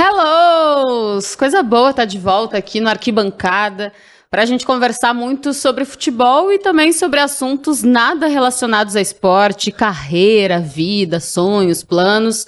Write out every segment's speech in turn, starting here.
Hellos! Coisa boa estar tá de volta aqui no Arquibancada para a gente conversar muito sobre futebol e também sobre assuntos nada relacionados a esporte, carreira, vida, sonhos, planos.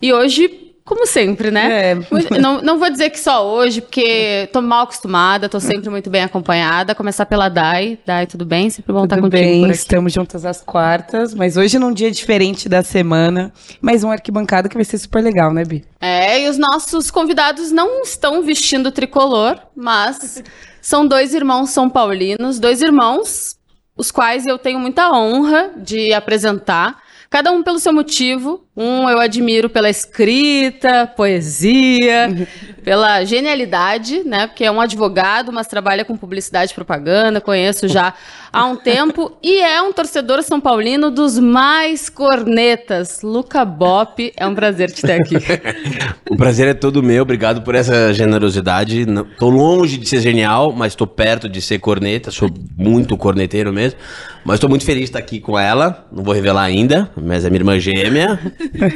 E hoje como sempre, né? É. Não, não vou dizer que só hoje, porque tô mal acostumada, tô sempre muito bem acompanhada. Começar pela Dai. Dai, tudo bem? Sempre bom tudo estar contigo bem, estamos juntas às quartas, mas hoje num dia diferente da semana. Mais um arquibancada que vai ser super legal, né, Bi? É, e os nossos convidados não estão vestindo tricolor, mas são dois irmãos são paulinos, dois irmãos, os quais eu tenho muita honra de apresentar. Cada um pelo seu motivo. Um eu admiro pela escrita, poesia, pela genialidade, né? Porque é um advogado, mas trabalha com publicidade e propaganda, conheço já há um tempo. E é um torcedor são paulino dos mais cornetas. Luca Bop, é um prazer te ter aqui. o prazer é todo meu, obrigado por essa generosidade. Tô longe de ser genial, mas tô perto de ser corneta, sou muito corneteiro mesmo. Mas estou muito feliz de estar aqui com ela. Não vou revelar ainda, mas é minha irmã gêmea.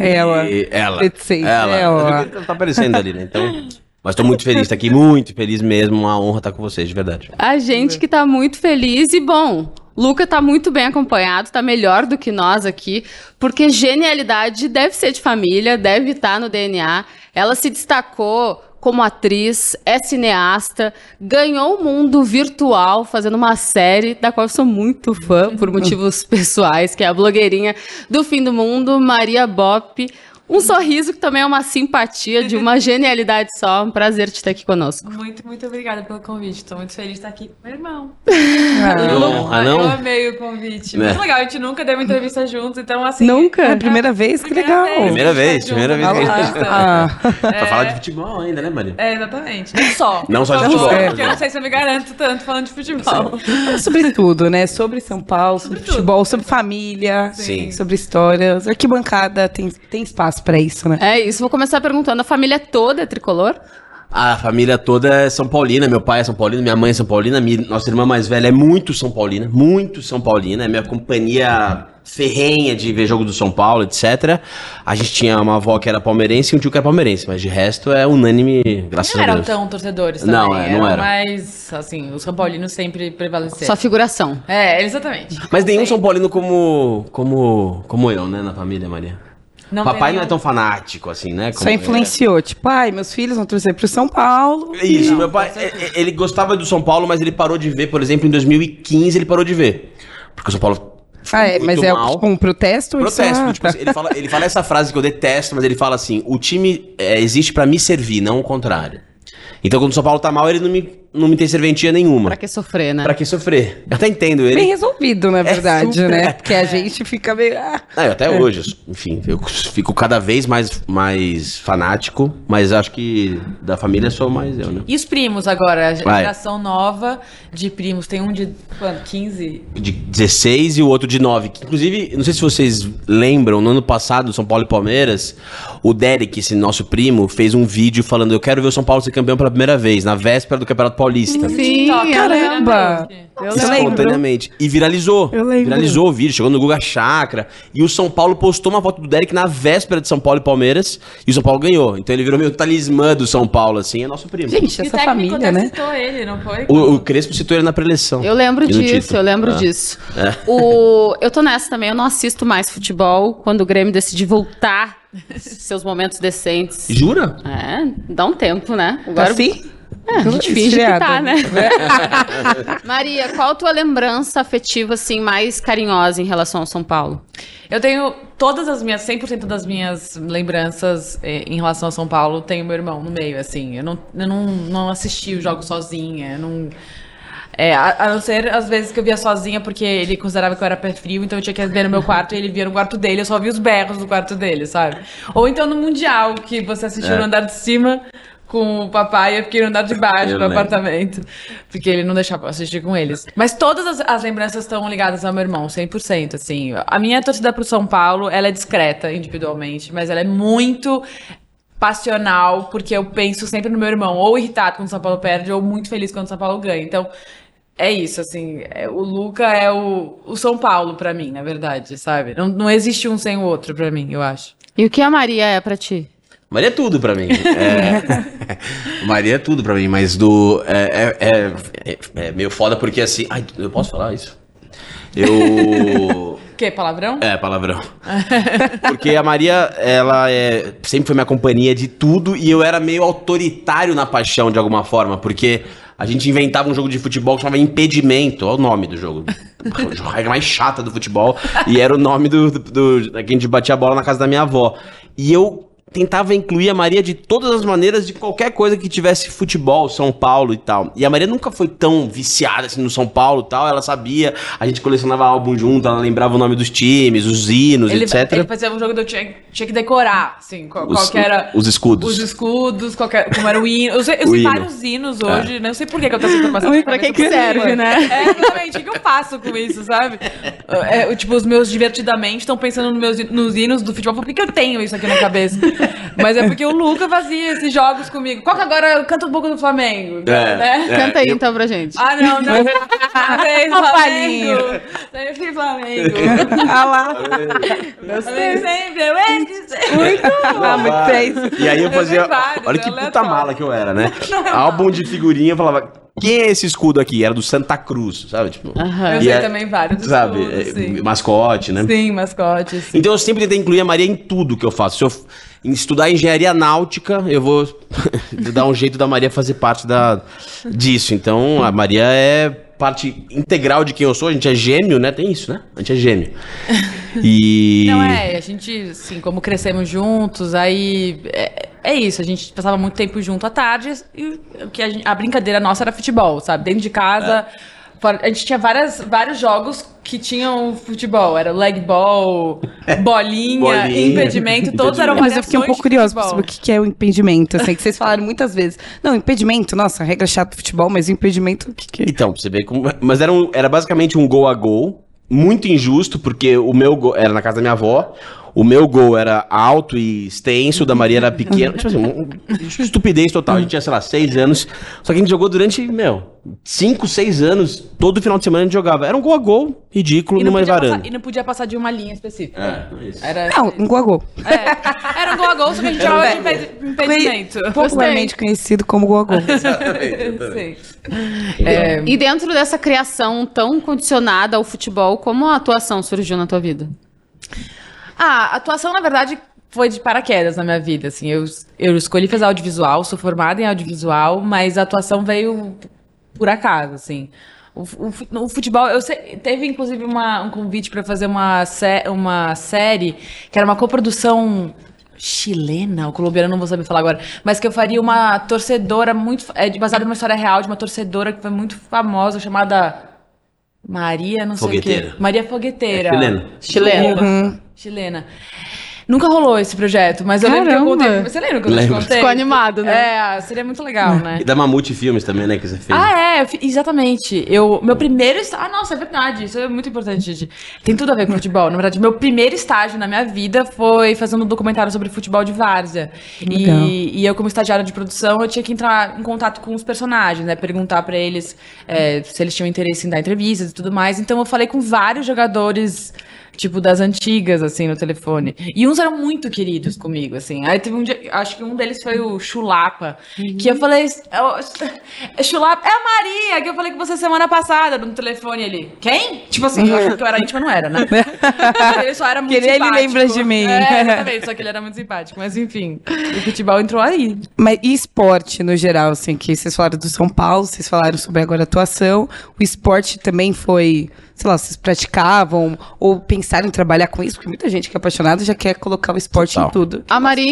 Ela. ela. Ela. ela. Tá aparecendo ali, né? Então. Mas estou muito feliz de estar aqui, muito feliz mesmo. Uma honra estar com vocês, de verdade. A gente que está muito feliz e bom. Luca está muito bem acompanhado, está melhor do que nós aqui, porque genialidade deve ser de família, deve estar no DNA. Ela se destacou como atriz, é cineasta, ganhou o mundo virtual fazendo uma série da qual eu sou muito fã por motivos pessoais, que é a blogueirinha do fim do mundo, Maria Bop. Um sorriso que também é uma simpatia de uma genialidade só. Um prazer te ter aqui conosco. Muito, muito obrigada pelo convite. Estou muito feliz de estar aqui com meu irmão. Ah, ah, não? Eu amei o convite. É. Muito legal. A gente nunca deu uma entrevista juntos, então assim. Nunca? É a primeira vez? Que legal. Vez, primeira vez, primeira vez. Ah, é. Pra falar de futebol ainda, né, Maria? É, exatamente. Não só. Não só de futebol. Porque eu não sei se eu me garanto tanto falando de futebol. sobre tudo, né? Sobre São Paulo, sobre, sobre futebol, sobre família, Sim. sobre histórias. Arquibancada tem, tem espaço para isso, né? É isso. Vou começar perguntando: a família toda é tricolor? A família toda é São Paulina, meu pai é São Paulino, minha mãe é São Paulina, minha, nossa irmã mais velha é muito São Paulina, muito São Paulina, é minha companhia ferrenha de ver jogo do São Paulo, etc. A gente tinha uma avó que era palmeirense e um tio que era palmeirense, mas de resto é unânime, graças não a Deus. Não eram tão torcedores também. Não, é, não era. Mas, assim, os São Paulinos sempre prevaleceram. Só figuração. É, exatamente. Mas nenhum São Paulino como, como, como eu, né, na família, Maria. Não Papai não é tão fanático assim, né? Só influenciou. É. Tipo, pai, meus filhos vão torcer pro São Paulo. Isso, não, meu pai, é, é, ele gostava do São Paulo, mas ele parou de ver, por exemplo, em 2015 ele parou de ver. Porque o São Paulo ah, é, mas é tipo um protesto? Protesto. Ah, tipo, tá. ele, fala, ele fala essa frase que eu detesto, mas ele fala assim: o time é, existe para me servir, não o contrário. Então, quando o São Paulo tá mal, ele não me, não me tem serventia nenhuma. Pra que sofrer, né? Pra que sofrer? Eu até entendo ele. Bem resolvido, na é verdade, super... né? Porque a gente fica meio. Ah. É, até é. hoje, enfim, eu fico cada vez mais, mais fanático, mas acho que da família sou mais eu, né? E os primos agora? A geração Vai. nova de primos. Tem um de quanto? 15? De 16 e o outro de 9. Inclusive, não sei se vocês lembram, no ano passado, São Paulo e Palmeiras, o Derek, esse nosso primo, fez um vídeo falando: Eu quero ver o São Paulo ser campeão pela primeira vez, na véspera do Campeonato Paulista. Sim, caramba! Eu Espontaneamente. E viralizou. Eu lembro. Viralizou o vídeo, chegou no Guga Chakra. E o São Paulo postou uma foto do Derek na véspera de São Paulo e Palmeiras. E o São Paulo ganhou. Então ele virou meio talismã do São Paulo, assim, é nosso primo. Gente, essa família, né? citou ele, não foi? O, o, Crespo citou ele na preleção. Eu lembro disso, eu lembro ah. disso. É. O, eu tô nessa também, eu não assisto mais futebol. Quando o Grêmio decide voltar seus momentos decentes. Jura? É, dá um tempo, né? Agora, assim? É, a gente finge que tá, né? Maria, qual a tua lembrança afetiva, assim, mais carinhosa em relação ao São Paulo? Eu tenho todas as minhas, 100% das minhas lembranças eh, em relação ao São Paulo, tenho meu irmão no meio, assim. Eu não, eu não, não assisti o jogo sozinha, eu não... É, a, a, não ser às vezes que eu via sozinha, porque ele considerava que eu era pé frio, então eu tinha que ver no meu quarto e ele via no quarto dele, eu só via os berros do quarto dele, sabe? Ou então no Mundial, que você assistiu é. no andar de cima, com o papai e eu fiquei no andar de baixo do apartamento. Porque ele não deixava eu assistir com eles. Mas todas as, as lembranças estão ligadas ao meu irmão, 100%, assim. A minha torcida pro São Paulo, ela é discreta individualmente, mas ela é muito passional, porque eu penso sempre no meu irmão, ou irritado quando o São Paulo perde, ou muito feliz quando o São Paulo ganha. Então, é isso, assim, é, o Luca é o, o São Paulo para mim, na verdade, sabe? Não, não existe um sem o outro para mim, eu acho. E o que a Maria é para ti? Maria é tudo pra mim. É... Maria é tudo pra mim, mas do. É, é, é, é meio foda porque assim. Ai, eu posso falar isso? Eu. Que, palavrão? É, palavrão. Porque a Maria, ela é, sempre foi minha companhia de tudo e eu era meio autoritário na paixão de alguma forma, porque a gente inventava um jogo de futebol que chamava Impedimento, olha o nome do jogo. A regra mais chata do futebol, e era o nome do, do, do, que a gente batia a bola na casa da minha avó. E eu tentava incluir a Maria de todas as maneiras de qualquer coisa que tivesse futebol, São Paulo e tal. E a Maria nunca foi tão viciada assim no São Paulo e tal, ela sabia, a gente colecionava álbum junto, ela lembrava o nome dos times, os hinos, ele, etc. Ele fazia um jogo que eu tinha, tinha que decorar, assim, qual, os, qual que era... Os escudos. Os escudos, qualquer, como era o hino. Eu sei, eu sei hino. vários hinos hoje, não sei por que que eu tô sempre passando pra que que serve, né? É, exatamente, o que eu faço com isso, sabe? É, tipo, os meus divertidamente estão pensando nos, meus, nos hinos do futebol, por que que eu tenho isso aqui na cabeça? Mas é porque o Luca fazia esses jogos comigo. Qual que agora canta um pouco do Flamengo? É, né? é. Canta aí eu- então pra gente. Ah, não, não. Sempre Uma Flamengo. Sempre Flamengo. Ah lá. Sempre, sempre, eu de ser. Ah, muito fez. E aí eu fazia. olha que é puta mala que eu era, né? Álbum de figurinha, eu falava. Quem é esse escudo aqui? Era do Santa Cruz, sabe? Tipo, Aham. Eu E sei é- também vários sabe? escudos, é, sim. mascote, né? Sim, mascotes. Então eu sempre tentei incluir a Maria em tudo que eu faço. Se eu estudar engenharia náutica, eu vou dar um jeito da Maria fazer parte da, disso. Então a Maria é parte integral de quem eu sou. A gente é gêmeo, né? Tem isso, né? A gente é gêmeo. E. Não é, a gente, assim, como crescemos juntos, aí é, é isso, a gente passava muito tempo junto à tarde e o que a, gente- a brincadeira nossa era futebol, sabe? Dentro de casa, fora- a gente tinha várias, vários jogos que tinham futebol, era leg ball, bolinha, Bolinha, impedimento, todos eram Mas eu fiquei um pouco de curiosa saber o que é o impedimento. Assim, que vocês falaram muitas vezes. Não, impedimento, nossa, regra chata do futebol, mas o impedimento, o que, que é? Então, pra você ver como. Mas era, um- era basicamente um gol a gol. Muito injusto, porque o meu gol era na casa da minha avó. O meu gol era alto e extenso, o da Maria era pequeno. Tipo assim, um- estupidez total. A gente tinha, sei lá, seis anos. Só que a gente jogou durante, meu, cinco, seis anos. Todo final de semana a gente jogava. Era um gol a gol, ridículo, E não, numa varanda. passar, e não podia passar de uma linha específica. É, isso. Era, Não, um gol a gol. é, era um gol a gol, só que a gente chamava de impedi- impedimento. Popularmente conhecido como gol a gol. Sim. É, E dentro dessa criação tão condicionada ao futebol, como a atuação surgiu na tua vida? Ah, a atuação, na verdade, foi de paraquedas na minha vida, assim. Eu, eu escolhi fazer audiovisual, sou formada em audiovisual, mas a atuação veio por acaso, assim. O, o o futebol, eu sei- teve inclusive uma- um convite para fazer uma, sé- uma série que era uma coprodução chilena, ou colombiana, não vou saber falar agora, mas que eu faria uma torcedora muito, é, baseada numa história real de uma torcedora que foi muito famosa, chamada Maria, não sei o Fogueteira. quê. Maria Fogueteira. É chilena. Chilena. Uhum. Chilena. Nunca rolou esse projeto, mas eu lembro que eu contei. Você lembra que eu te Lembro. contei? Ficou animado, né? É, seria muito legal, né? E da Mamute Filmes também, né? Que você fez. Ah, é, eu fi- exatamente. Eu, meu primeiro estágio. Ah, nossa, é verdade. Isso é muito importante, gente. Tem tudo a ver com futebol. Na verdade, meu primeiro estágio na minha vida foi fazendo um documentário sobre futebol de várzea. Legal. E, e eu, como estagiária de produção, eu tinha que entrar em contato com os personagens, né? Perguntar pra eles é, se eles tinham interesse em dar entrevistas e tudo mais. Então eu falei com vários jogadores. Tipo, das antigas, assim, no telefone. E uns eram muito queridos comigo, assim. Aí teve um dia, acho que um deles foi o Chulapa, que eu falei, "Ô, Chulapa, é a Maria, que eu falei com você semana passada no telefone ele. Quem? Tipo assim, eu achava que eu era íntima, não era, né? ele só era muito Queria, ele simpático. lembra de mim. É, exatamente, só que ele era muito simpático. Mas enfim, o futebol entrou aí. Mas e esporte no geral, assim, que vocês falaram do São Paulo, vocês falaram sobre agora a atuação. O esporte também foi, sei lá, vocês praticavam ou pensaram em trabalhar com isso? Porque muita gente que é apaixonada já quer colocar o esporte Total. em tudo.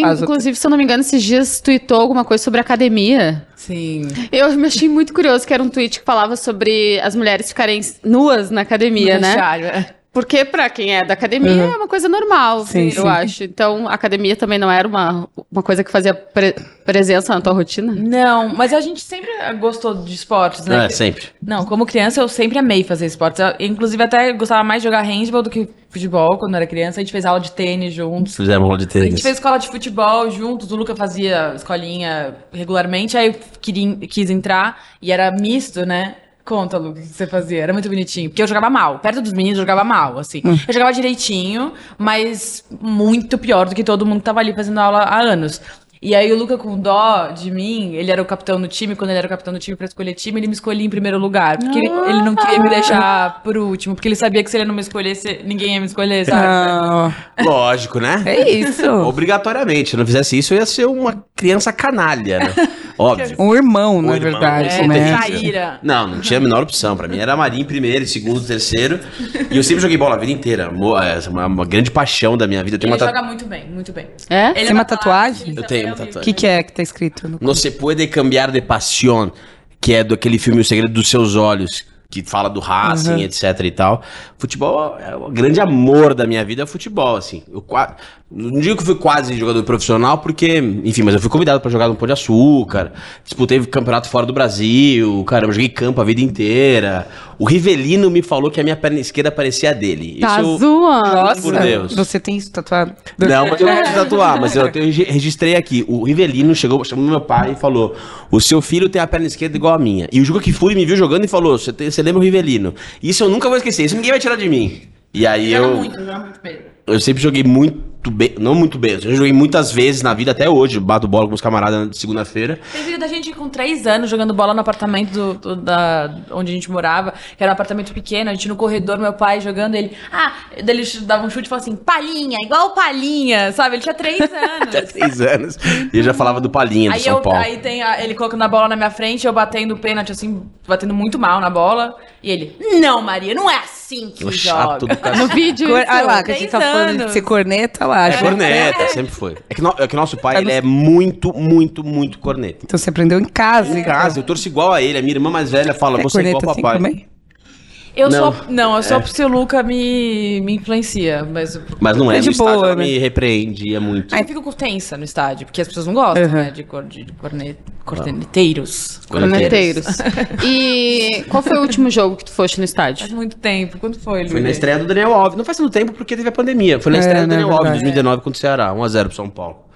A outra- inclusive, se eu não me engano, esses dias tweetou alguma coisa sobre academia. Sim. Eu me achei muito curioso que era um tweet que falava sobre as mulheres ficarem nuas na academia, né? é. Porque pra quem é da academia é uma coisa normal, Sim, eu sim. acho. Então, a academia também não era uma, uma coisa que fazia pre- presença na tua rotina? Não, mas a gente sempre gostou de esportes, né? É, sempre. Não, como criança eu sempre amei fazer esportes. Eu, inclusive até gostava mais de jogar handball do que futebol quando era criança. A gente fez aula de tênis juntos. Fizemos rola de A tênis. gente fez escola de futebol juntos, o Luca fazia escolinha regularmente, aí eu queria, quis entrar e era misto, né? Conta, Luca, o que você fazia. Era muito bonitinho. Porque eu jogava mal. Perto dos meninos, eu jogava mal, assim. Eu jogava direitinho, mas muito pior do que todo mundo que tava ali fazendo aula há anos. E aí o Luca, com dó de mim, ele era o capitão do time, quando ele era o capitão do time pra escolher time, ele me escolhia em primeiro lugar. Porque ele, ele não queria me deixar por último, porque ele sabia que se ele não me escolhesse, ninguém ia me escolher, sabe? Ah, Lógico, né? é isso. Obrigatoriamente. Se eu não fizesse isso, eu ia ser uma criança canalha, né? Óbvio. Um irmão, na Um irmão, verdade, É, né? traíra. Não, não tinha a menor opção. Pra mim era Marinho em primeiro, em segundo, terceiro. E eu sempre joguei bola a vida inteira. Mo- é, Uma, uma grande paixão da minha vida. Eu tenho Ele uma ta- joga muito bem, muito bem. É? Ele Tem é uma da tatuagem? Eu tenho uma O tatuagem. que, que é que tá escrito? No... No se puede cambiar de pasión, que é do aquele filme O Segredo dos Seus Olhos, que fala do Racing, Uhum. etc e tal. Futebol é o grande amor da minha vida é o futebol, assim. Eu não digo que eu fui quase jogador profissional, porque, enfim, mas eu fui convidado pra jogar no Pão de Açúcar, disputei campeonato fora do Brasil, cara, eu joguei campo a vida inteira. O Rivelino me falou que a minha perna esquerda parecia a dele. Tá Isso eu- zoando. Nossa, por Deus. você tem isso tatuado? não, mas eu não preciso tatuar, mas eu, eu regi- registrei aqui. O Rivelino chegou, chamou meu pai e falou: O seu filho tem a perna esquerda igual a minha. E o Juca Kifuri me viu jogando e falou: Você lembra o Rivelino? Isso eu nunca vou esquecer, isso ninguém vai tirar de mim. E aí eu. muito, muito. Eu sempre joguei muito bem, não muito bem, eu já joguei muitas vezes na vida, até hoje, bato bola com os camaradas de segunda-feira. Tem vídeo da gente com três anos jogando bola no apartamento do, do- da, onde a gente morava, que era um apartamento pequeno, a gente no corredor, meu pai jogando, ele. Ah, ele dava um chute e falava assim, palhinha, igual palhinha, sabe? Ele tinha três anos. Tinha seis anos. E eu já falava do Palinha, do Aí, São eu, Paulo. aí tem a- ele colocando a bola na minha frente, eu batendo o pênalti, assim, batendo muito mal na bola. E ele, não, Maria, não é assim que O joga. chato do cacete. No vídeo. Cor... Ah lá, que a gente tá falando de ser corneta lá. É corneta, sempre foi. É que, no- é que nosso pai, ele é muito, muito, muito corneta. Então você aprendeu em casa. Em então. casa, eu torço igual a ele. A minha irmã mais velha fala, É você é igual ao assim papai. também? Eu Não. sou. Não, eu sou porque o Luca me, me influencia, mas. Mas não é, É no de estádio boa, ela né? me repreendia muito. Eu fico tensa no estádio, porque as pessoas não gostam, Uhum. né? De, cor, de corne, corneteiros. Corneteiros. E qual foi o último jogo que tu foste no estádio? Faz muito tempo. Quando foi, Foi na estreia do Daniel Alves. Não faz tanto tempo porque teve a pandemia. Foi na É, estreia do né, Daniel Alves, verdade. 2019 contra o Ceará. 1x0 pro São Paulo.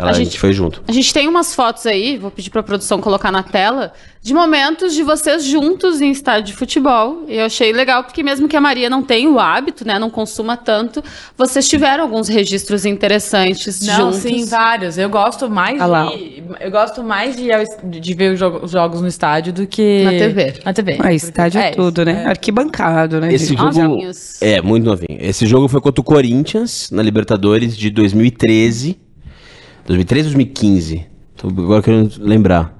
Ela, A a, gente- gente... foi junto. A gente tem umas fotos aí, vou pedir pra produção colocar na tela, de momentos de vocês juntos em estádio de futebol. E eu achei legal, porque mesmo que a Maria não tenha o hábito, né, não consuma tanto, vocês tiveram alguns registros interessantes Não, juntos. sim, vários. Eu gosto mais Ah lá. de. Eu gosto mais de, de ver os jogo- os jogos no estádio do que. Na TV. Na TV. Ah, estádio é, tudo, né? Arquibancado, né? Esse gente? jogo. Novinhos. É, muito novinho. Esse jogo foi contra o Corinthians, na Libertadores de 2013. 2013 ou 2015? Tô agora querendo lembrar.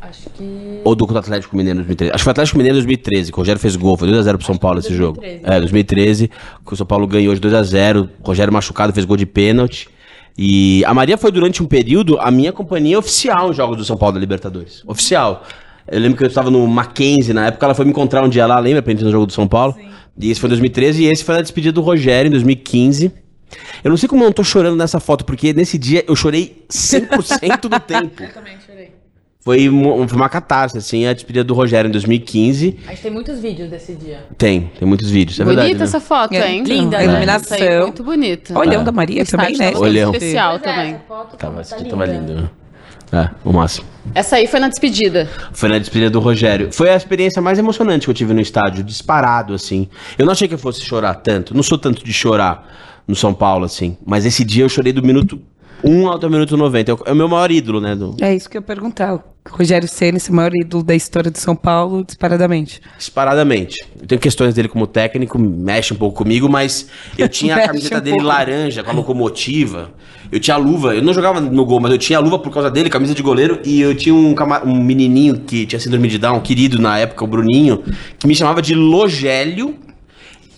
Acho que. Ou do contra Atlético Mineiro em 2013. Acho que foi Atlético Mineiro em 2013, que o Rogério fez gol. Foi 2x0 pro São Paulo esse jogo. 2013. É, 2013, que o São Paulo ganhou de 2x0. O Rogério machucado fez gol de pênalti. E a Maria foi durante um período a minha companhia oficial em jogos do São Paulo da Libertadores. Oficial. Eu lembro que eu estava no Mackenzie na época, ela foi me encontrar um dia lá, lembra? Pra gente no jogo do São Paulo. E esse foi em 2013 e esse foi na despedida do Rogério em 2015. Eu não sei como eu não tô chorando nessa foto, porque nesse dia eu chorei 100% do tempo. Eu também chorei. Foi uma, foi uma catarse, assim, a despedida do Rogério em 2015. A gente tem muitos vídeos desse dia. Tem, tem muitos vídeos, é Bonita verdade. né? essa foto, É, hein? linda, a né? iluminação. Aí, muito bonita. Olhão da Maria também, né? Olhão. especial Pois é, também. essa foto Tava, tá tava linda. lindo. É, o máximo. Essa aí foi na despedida. Foi na despedida do Rogério. Foi a experiência mais emocionante que eu tive no estádio, disparado, assim. Eu não achei que eu fosse chorar tanto. Não sou tanto de chorar no São Paulo, assim. Mas esse dia eu chorei do minuto 1 ao minuto 90. É o- É o meu maior ídolo, né? do- É isso que eu ia perguntar. O Rogério Senna, esse maior ídolo da história de São Paulo, disparadamente. Disparadamente. Eu tenho questões dele como técnico, mexe um pouco comigo, mas eu tinha a camiseta um dele pouco. laranja com a locomotiva. Eu tinha a luva, eu não jogava no gol, mas eu tinha a luva por causa dele, camisa de goleiro, e eu tinha um, um menininho que tinha síndrome de Down, querido na época, o Bruninho, que me chamava de Logélio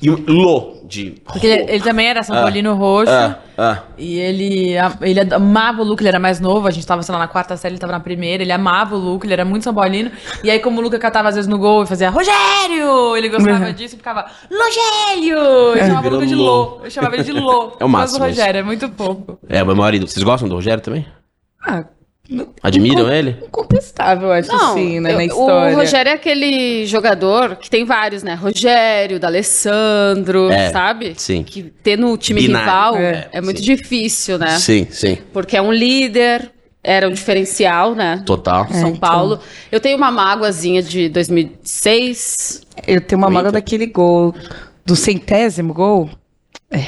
e um Lo, de. Porque ele, ele também era São Ah, Paulino roxo. Ah, ah. E ele, ele amava o Luca, ele era mais novo, a gente tava, sei lá, na quarta série, ele tava na primeira, ele amava o Luca, ele era muito São Paulino. E aí, como o Luca catava às vezes no gol e fazia Rogério! Ele gostava Uhum. disso e ficava Logélio! Eu chamava o Luca de Lô. Lô. Eu chamava ele de Lô. É o máximo Mas o Rogério, é muito fofo. É, o meu maior ídolo. Vocês gostam do Rogério também? Ah, Admiram incom- ele? Incontestável, eu acho, Não, sim, né, eu- na história. o Rogério é aquele jogador que tem vários, né? Rogério, D'Alessandro, É, sabe? sim. Que ter no time Binário. rival É, é, muito sim. difícil, né? Sim, sim. Porque é um líder, era um diferencial, né? Total. São então. Paulo. Eu tenho uma mágoazinha de 2006. Eu tenho uma mágoa daquele gol, do centésimo gol. É.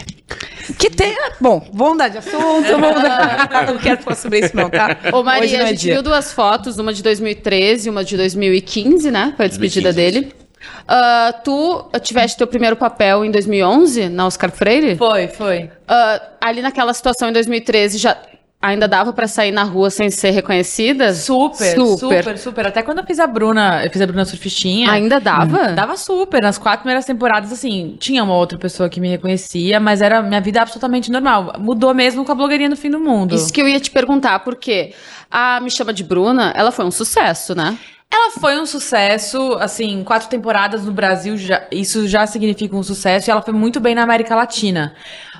Que tem. Bom, vamos mudar de assunto, vamos mudar. Não quero falar sobre isso, não, tá? Ô, Maria, Hoje não a é gente dia. viu duas fotos, uma de 2013 e uma de 2015, né? Foi a despedida 2015. dele. Ah, tu tiveste teu primeiro papel em 2011, na Oscar Freire? Foi, foi. Ah, ali naquela situação em 2013, já ainda dava pra sair na rua sem ser reconhecida? Super, super, super, Até quando eu fiz a Bruna, eu fiz a Bruna Surfistinha. Ainda dava? Dava super. Nas quatro primeiras temporadas, assim, tinha uma outra pessoa que me reconhecia, mas era minha vida absolutamente normal. Mudou mesmo com a blogueirinha no fim do mundo. Isso que eu ia te perguntar, porque a Me Chama de Bruna, ela foi um sucesso, né? Ela foi um sucesso, assim, quatro temporadas no Brasil, já, isso já significa um sucesso, e ela foi muito bem na América Latina.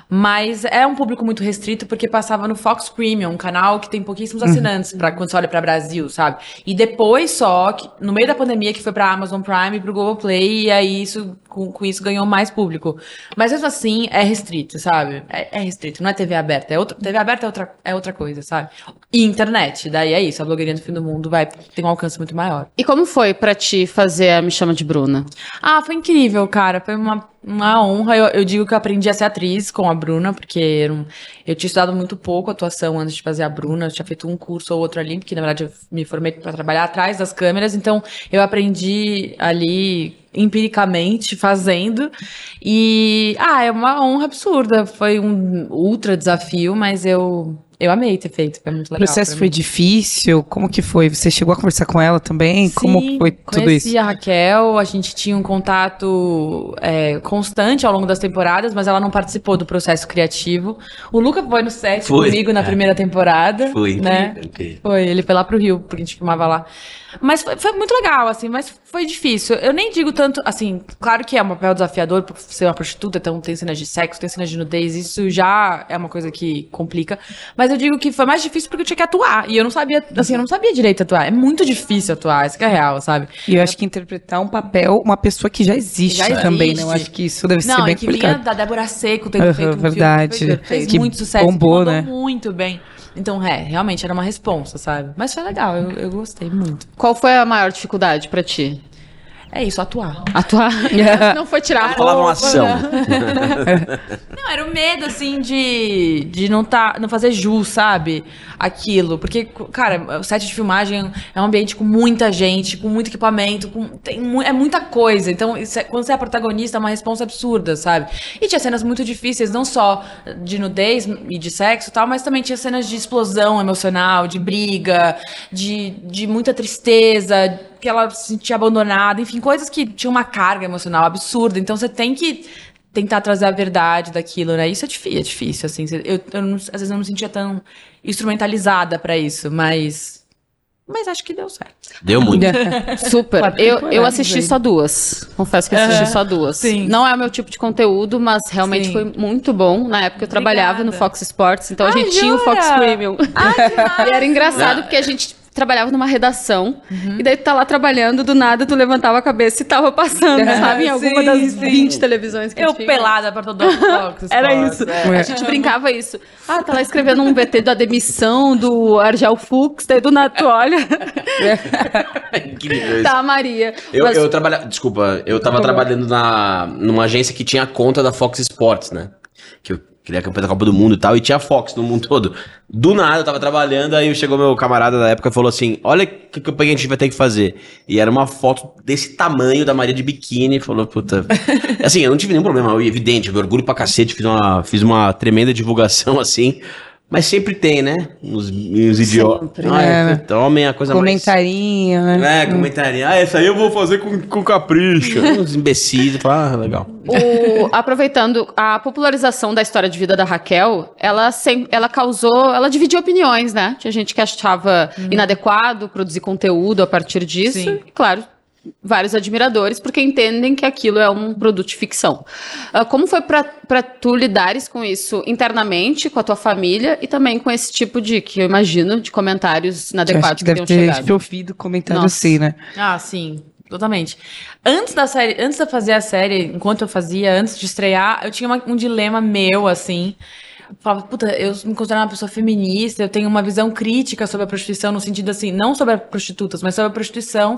Mas é um público muito restrito porque passava no Fox Premium, um canal que tem pouquíssimos assinantes pra, quando você olha pra Brasil, sabe? E depois só, que, no meio da pandemia, que foi pra Amazon Prime e pro Google Play, e aí isso, com, com isso ganhou mais público. Mas mesmo assim, é restrito, sabe? É, é restrito, não é TV aberta. É outra, TV aberta é outra, é outra coisa, sabe? E internet, daí é isso, a blogueirinha do fim do mundo vai ter um alcance muito maior. E como foi pra ti fazer a Me Chama de Bruna? Ah, foi incrível, cara. Foi uma, uma honra. Eu, eu digo que eu aprendi a ser atriz com a Bruna, porque eu, eu tinha estudado muito pouco atuação antes de fazer a Bruna. Eu tinha feito um curso ou outro ali, porque na verdade eu me formei para trabalhar atrás das câmeras. Então eu aprendi ali empiricamente fazendo e ah é uma honra absurda foi um ultra desafio mas eu eu amei ter feito foi muito O legal processo pra foi difícil? Como que foi? Você chegou a conversar com ela também? Como Sim, foi tudo conheci isso? a Raquel, a gente tinha um contato é, constante ao longo das temporadas, mas ela não participou do processo criativo. O Luca foi no set Foi, comigo na é. primeira temporada. Foi, né? incrível. Foi, ele foi lá pro Rio, porque a gente filmava lá. Mas foi, foi muito legal, assim, mas foi difícil. Eu nem digo tanto, assim, claro que é um papel desafiador por ser uma prostituta, então tem cenas de sexo, tem cenas de nudez, isso já é uma coisa que complica. Mas eu digo que foi mais difícil porque eu tinha que atuar. E eu não sabia, assim, eu não sabia direito atuar. É muito difícil atuar, isso que é real, sabe? E eu acho que interpretar um papel, uma pessoa que já existe, Já também, existe. né? Eu acho que isso deve ser Não, bem e que vinha complicado. da Débora Seco, tendo Aham, feito um verdade. filme que fez Que muito sucesso, bombou, né? muito bem. Então, é, realmente era uma responsa, sabe? Mas foi legal, eu, eu gostei muito. Qual foi a maior dificuldade pra ti? É isso, atuar. Atuar? Não foi tirar a Falava ação. né? Não, era o medo, assim, de, de não, tá, não fazer jus, sabe? Aquilo. Porque, cara, o set de filmagem é um ambiente com muita gente, com muito equipamento, com, tem, é muita coisa. Então, isso é- quando você é protagonista, é uma responsa absurda, sabe? E tinha cenas muito difíceis, não só de nudez e de sexo e tal, mas também tinha cenas de explosão emocional, de briga, de, de muita tristeza, que ela se sentia abandonada, enfim, coisas que tinham uma carga emocional absurda. Então, você tem que tentar trazer a verdade daquilo, né? Isso é difícil, é difícil assim. Eu, eu não- às vezes eu não me sentia tão instrumentalizada pra isso, mas mas acho que deu certo. Deu muito. Super. Eu, eu assisti só duas. Confesso que assisti Aham. só duas. Sim. Não é o meu tipo de conteúdo, mas realmente Sim. foi muito bom. Na época eu trabalhava no Obrigada. Fox Sports, então a Ai, gente tinha o Fox jura? Premium. e era engraçado porque a gente trabalhava numa redação Uhum. e daí tu tá lá trabalhando, do nada tu levantava a cabeça e tava passando, sabe? Em alguma Sim, das sim. 20 televisões que Eu tinha. pelada pra todo mundo. Era isso. A gente brincava isso. Ah, tá lá escrevendo um VT da demissão do Argel Fux, daí do nada tu olha, Incrível isso. tá Maria. Eu, Mas- eu trabalhava, desculpa, eu tava trabalhando na, numa agência que tinha a conta da Fox Sports, né? Que eu queria campeão da Copa do Mundo e tal, e tinha Fox no mundo todo. Do nada, eu tava trabalhando, aí chegou meu camarada da época e falou assim: Olha que campanha a gente vai ter que fazer. E era uma foto desse tamanho da Maria de biquíni, falou, puta. assim, eu não tive nenhum problema, eu, evidente, eu orgulho pra cacete, fiz uma, fiz uma tremenda divulgação assim. Mas sempre tem, né? Uns, uns idiotas. Sempre. Ah, É. homem é a coisa mais. Comentarinho, né? É, comentário. Ah, essa aí eu vou fazer com, com capricho. Uns imbecis. Ah, legal. O- aproveitando a popularização da história de vida da Raquel, ela, sem, ela causou, ela dividiu opiniões, né? Tinha gente que achava inadequado produzir conteúdo a partir disso. Sim. E, claro, vários admiradores, porque entendem que aquilo é um produto de ficção. Ah, como foi pra tu lidares com isso internamente, com a tua família e também com esse tipo de, que eu imagino, de comentários inadequados que que, deve tenham ter chegado? ouvido comentário Nossa. assim, né? Ah, sim, totalmente. Antes da série, antes de fazer a série, enquanto eu fazia, antes de estrear, eu tinha uma- um dilema meu, assim. Falava, puta, eu me considero uma pessoa feminista, eu tenho uma visão crítica sobre a prostituição, no sentido assim, não sobre as prostitutas, mas sobre a prostituição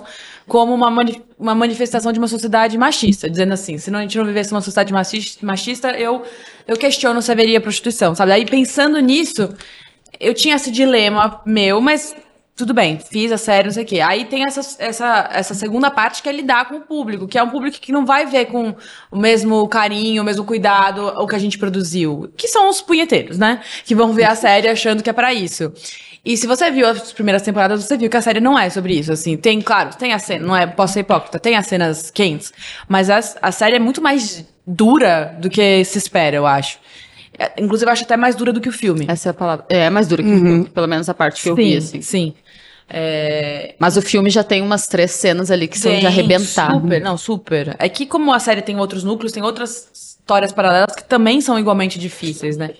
como uma, mani uma manifestação de uma sociedade machista, dizendo assim, se não, a gente não vivesse uma sociedade machista, eu, eu questiono se haveria prostituição, sabe? Aí pensando nisso, eu tinha esse dilema meu, mas tudo bem, fiz a série, não sei o quê. Aí tem essa, essa, essa segunda parte que é lidar com o público, que é um público que não vai ver com o mesmo carinho, o mesmo cuidado o que a gente produziu. Que são os punheteiros, né? Que vão ver a série achando que é para isso. E se você viu as primeiras temporadas, você viu que a série não é sobre isso, assim. Tem, claro, tem a cena, não é, posso ser hipócrita, tem as cenas quentes, mas a, a série é muito mais dura do que se espera, eu acho. É, Inclusive, eu acho até mais dura do que o filme. Essa é a palavra. É mais dura que o filme, pelo menos a parte que eu vi, assim. Sim. É, Mas o filme já tem umas três cenas ali que são de arrebentar. Super, não, super. É que como a série tem outros núcleos, tem outras histórias paralelas que também são igualmente difíceis, né?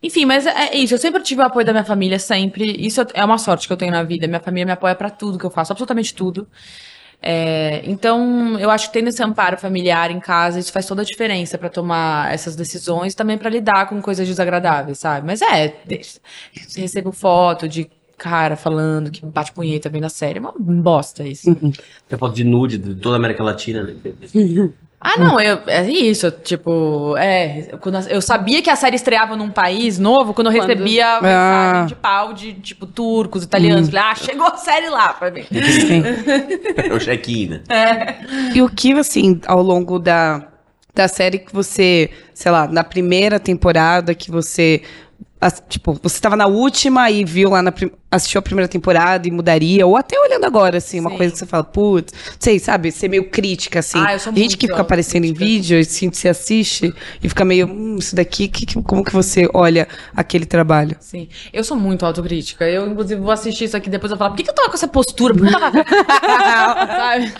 Enfim, mas é é isso. Eu sempre tive o apoio da minha família, sempre. Isso é uma sorte que eu tenho na vida. Minha família me apoia pra tudo que eu faço, absolutamente tudo. É, então, eu acho que tendo esse amparo familiar em casa, isso faz toda a diferença pra tomar essas decisões, também pra lidar com coisas desagradáveis, sabe? Mas é, recebe foto de cara falando que bate punheta vendo a série, é uma bosta isso. Tem foto de nude de toda a América Latina, né? Ah, não, eu, é isso, tipo, é, quando eu sabia que a série estreava num país novo quando eu Quando- recebia mensagem Ah. de pau de, tipo, turcos, italianos, falei, ah, chegou a série lá pra mim. Sim. É o check-in, né? E o que, assim, ao longo da, da série que você, sei lá, na primeira temporada que você. as- tipo, você estava na última e viu lá na. prim- assistiu a primeira temporada e mudaria, ou até olhando agora, assim, uma Sim. coisa que você fala, putz, não sei, sabe, ser meio crítica, assim. Ah, eu sou Gente que fica aparecendo em autocrítica. vídeo, assim, você assiste e fica meio, hum, isso daqui, que, que- como que você olha aquele trabalho? Sim, eu sou muito autocrítica. Eu, inclusive, vou assistir isso aqui depois eu falar, por que, que eu tava com essa postura? Por que eu tava... Sabe?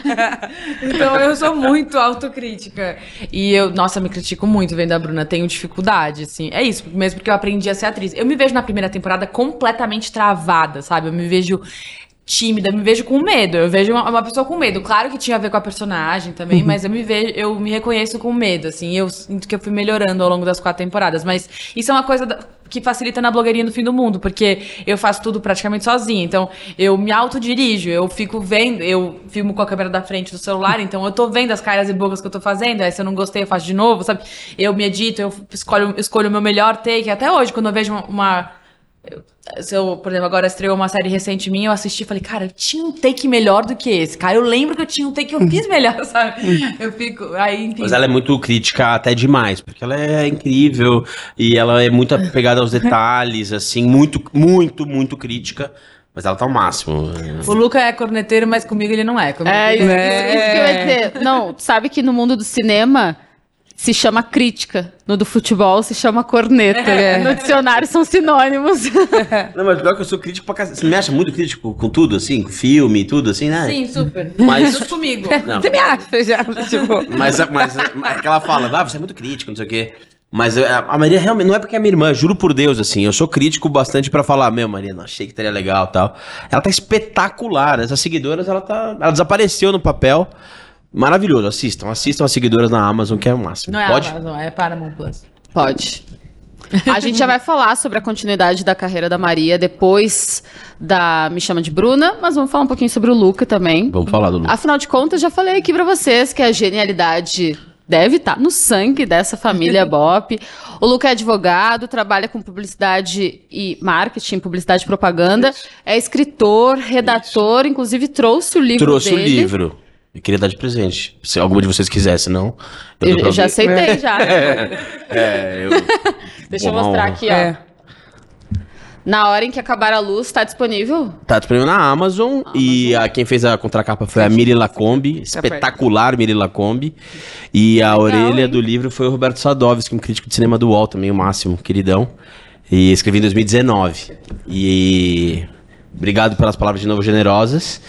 Então, eu sou muito autocrítica. E eu, nossa, me critico muito vendo a Bruna. Tenho dificuldade, assim. É isso, mesmo porque eu aprendi a ser atriz. Eu me vejo na primeira temporada completamente travada, sabe? Eu me vejo tímida, me vejo com medo. Eu vejo uma, uma pessoa com medo. Claro que tinha a ver com a personagem também, mas eu me vejo, eu me reconheço com medo, assim. Eu sinto que eu fui melhorando ao longo das quatro temporadas. Mas isso é uma coisa da- que facilita na blogueirinha do fim do mundo, porque eu faço tudo praticamente sozinha. Então, eu me autodirijo, eu fico vendo, eu filmo com a câmera da frente do celular, então eu tô vendo as caras e bocas que eu tô fazendo. Aí se eu não gostei, eu faço de novo, sabe? Eu me edito, eu escolho, escolho o meu melhor take. Até hoje, quando eu vejo uma- uma se eu, por exemplo, agora estreou uma série recente minha, eu assisti e falei, cara, eu tinha um take melhor do que esse, cara. Eu lembro que eu tinha um take que eu fiz melhor, sabe? Eu fico. Aí, enfim. Mas ela é muito crítica até demais, porque ela é incrível e ela é muito apegada aos detalhes, assim, muito, muito, muito crítica. Mas ela tá ao máximo. O Luca é corneteiro, mas comigo ele não é. Comigo É, isso, isso que eu ia dizer. Não, sabe que no mundo do cinema se chama crítica. No do futebol se chama corneta. No dicionário são sinônimos. Não, mas pior que eu sou crítico pra cacete. Você me acha muito crítico com tudo, assim? Com filme e tudo, assim, né? Sim, super. Mas- Mas comigo. Não. Você me acha já, tipo... Mas, mas é que ela fala, ah, você é muito crítico, não sei o quê. Mas a a Maria realmente, não é porque é minha irmã, juro por Deus, assim, eu sou crítico bastante pra falar, meu, Maria, não achei que estaria legal e tal. Ela tá espetacular, essas seguidoras, ela tá, ela desapareceu no papel. Maravilhoso, assistam, assistam as seguidoras na Amazon, que é o máximo. Não é Pode? Amazon, é Paramount Plus. Pode. A gente já vai falar sobre a continuidade da carreira da Maria depois da Me Chama de Bruna, mas vamos falar um pouquinho sobre o Luca também. Vamos falar do Lu. Afinal de contas, já falei aqui pra vocês que a genialidade deve estar no sangue dessa família Bop. O Luca é advogado, trabalha com publicidade e marketing, publicidade e propaganda, é escritor, redator, inclusive trouxe o livro Trouxe dele. o livro. Eu queria dar de presente. Se alguma de vocês quiser, senão. Eu, eu já aceitei, já. É, eu. Deixa eu Bom, mostrar aqui, ó. É. Na hora em que acabar a luz, tá disponível? Tá disponível na Amazon, e a, quem fez a contracapa foi a Miri Lacombe, espetacular Miri Lacombe. E a orelha hein? do livro foi o Roberto Sadovski, um crítico de cinema do UOL também, o máximo, queridão. E escrevi em 2019. E obrigado pelas palavras de novo generosas.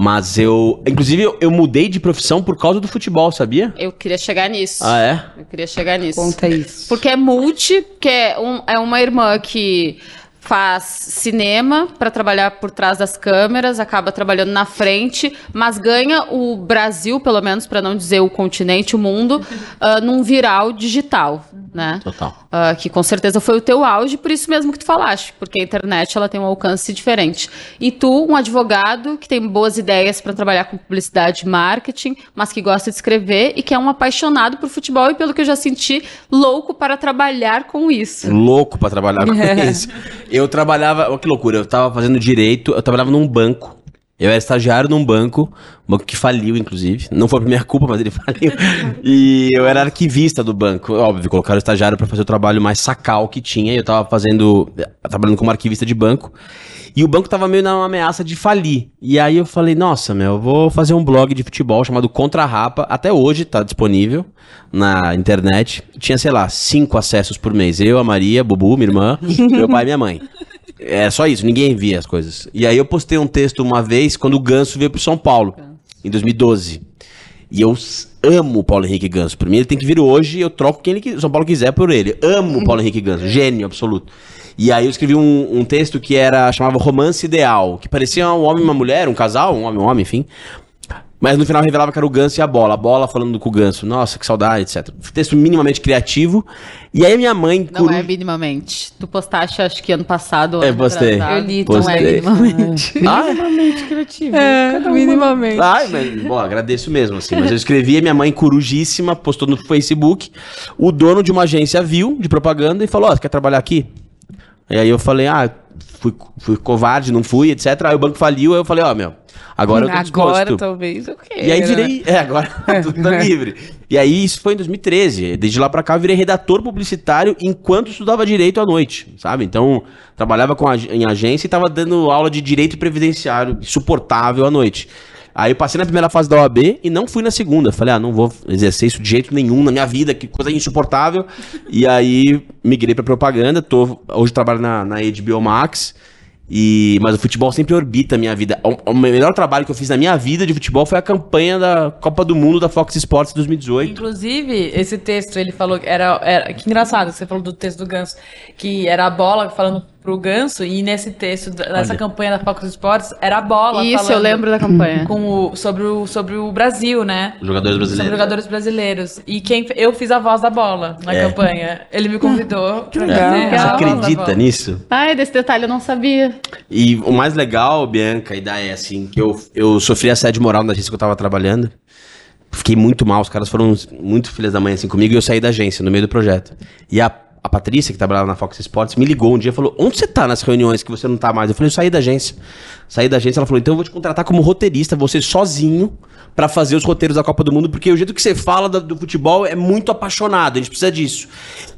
Mas eu, inclusive, eu, eu mudei de profissão por causa do futebol, sabia? Eu queria chegar nisso. Ah, é? Eu queria chegar nisso. Conta isso. Porque é multi, que é, um- é uma irmã que faz cinema para trabalhar por trás das câmeras, acaba trabalhando na frente, mas ganha o Brasil, pelo menos para não dizer o continente, o mundo, ah, num viral digital. Né? Total. Ah, que com certeza foi o teu auge, por isso mesmo que tu falaste, porque a internet ela tem um alcance diferente. E tu, um advogado que tem boas ideias para trabalhar com publicidade e marketing, mas que gosta de escrever e que é um apaixonado por futebol e pelo que eu já senti, louco para trabalhar com isso. louco pra trabalhar com isso. Eu trabalhava, olha que loucura, eu tava fazendo direito, eu trabalhava num banco. Eu era estagiário num banco, um banco que faliu, inclusive. Não foi por minha culpa, mas ele faliu. E eu era arquivista do banco. Óbvio, colocaram o estagiário pra fazer o trabalho mais sacal que tinha. Eu tava fazendo, trabalhando como arquivista de banco. E o banco tava meio na ameaça de falir. E aí eu falei, nossa, meu, eu vou fazer um blog de futebol chamado Contra Rapa. Até hoje tá disponível na internet. Tinha, sei lá, cinco acessos por mês. Eu, a Maria, Bubu, minha irmã, meu pai e minha mãe. É só isso, ninguém via as coisas. E aí eu postei um texto uma vez quando o Ganso veio pro São Paulo, em 2012. E eu amo o Paulo Henrique Ganso. Por mim, ele tem que vir hoje e eu troco quem ele, São Paulo quiser por ele. Amo o Paulo Henrique Ganso, gênio absoluto. E aí eu escrevi um, um texto que era chamava Romance Ideal, que parecia um homem e uma mulher, um casal, um homem e um homem, enfim. Mas no final revelava que era o Ganso e a bola. A bola falando com o Ganso. Nossa, que saudade, etc. Texto minimamente criativo. E aí minha mãe. Não é minimamente. Tu postaste, acho que ano passado. É, postei. Eu li, Postei. não é minimamente. Ah, minimamente criativo. É, Cada um minimamente. Ai, mas, bom, agradeço mesmo, assim. Mas eu escrevi, a minha mãe, corujíssima, postou no Facebook. O dono de uma agência viu, de propaganda, e falou: Ó, você quer trabalhar aqui? E aí eu falei: Ah, fui, fui covarde, não fui, etc. Aí o banco faliu, aí eu falei: Ó, meu, agora eu tô disposto. Agora talvez eu queira. E aí virei. É, agora tudo tá livre. E aí isso foi em 2013. Desde lá pra cá eu virei redator publicitário enquanto estudava direito à noite, sabe? Então, trabalhava com ag- em agência e tava dando aula de direito previdenciário insuportável à noite. Aí eu passei na primeira fase da OAB e não fui na segunda. Falei, ah, não vou exercer isso de jeito nenhum na minha vida, que coisa insuportável. E aí migrei pra propaganda. Tô, hoje trabalho na, na HBO Max. E, mas o futebol sempre orbita a minha vida. O, o melhor trabalho que eu fiz na minha vida de futebol foi a campanha da Copa do Mundo da Fox Sports 2018. Inclusive, esse texto, ele falou que era, era. Que engraçado, você falou do texto do Ganso, que era a bola falando pro Ganso, e nesse texto, nessa Olha. campanha da Fox Sports, era a bola. Isso, eu lembro da campanha. Com o, sobre, o, sobre o Brasil, né? Os jogadores Sobre brasileiros. jogadores brasileiros. E quem eu fiz a voz da bola na É. campanha. Ele me convidou pra legal. fazer Você acredita bola. nisso? Ai, desse detalhe eu não sabia. E o mais legal, Bianca, e daí é assim, que eu, eu sofri assédio moral na agência que eu tava trabalhando. Fiquei muito mal, os caras foram muito filhas da mãe assim comigo e eu saí da agência no meio do projeto. E a, a Patrícia, que trabalhava na Fox Sports, me ligou um dia e falou: Onde você tá nas reuniões que você não tá mais? Eu falei: Eu saí da agência. Saí da agência, ela falou: Então eu vou te contratar como roteirista, você sozinho, pra fazer os roteiros da Copa do Mundo, porque o jeito que você fala do, do futebol é muito apaixonado, a gente precisa disso.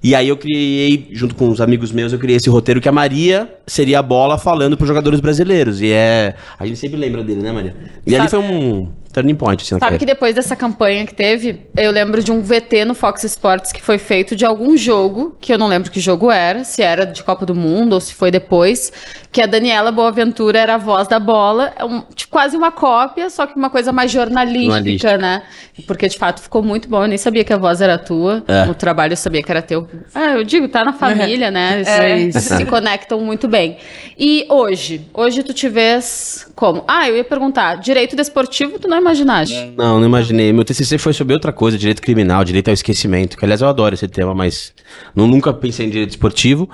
E aí eu criei, junto com os amigos meus, eu criei esse roteiro que a Maria seria a bola falando pros jogadores brasileiros. E é. A gente sempre lembra dele, né, Maria? E ali foi um turning point, assim, Sabe que depois dessa campanha que teve, eu lembro de um VT no Fox Sports que foi feito de algum jogo, que eu não lembro que jogo era, se era de Copa do Mundo ou se foi depois, que a Daniela Boaventura era a voz da bola, é um- tipo, quase uma cópia, só que uma coisa mais jornalística, Jornalística. né? Porque de fato ficou muito bom, eu nem sabia que a voz era tua, É. no trabalho eu sabia que era teu. Ah, eu digo, tá na família, né? Eles É. se conectam muito bem. E hoje? Hoje tu te vês como? Ah, eu ia perguntar, direito desportivo tu não imaginaste? Não, não imaginei. Meu TCC foi sobre outra coisa, direito criminal, direito ao esquecimento, que aliás eu adoro esse tema, mas não, nunca pensei em direito esportivo.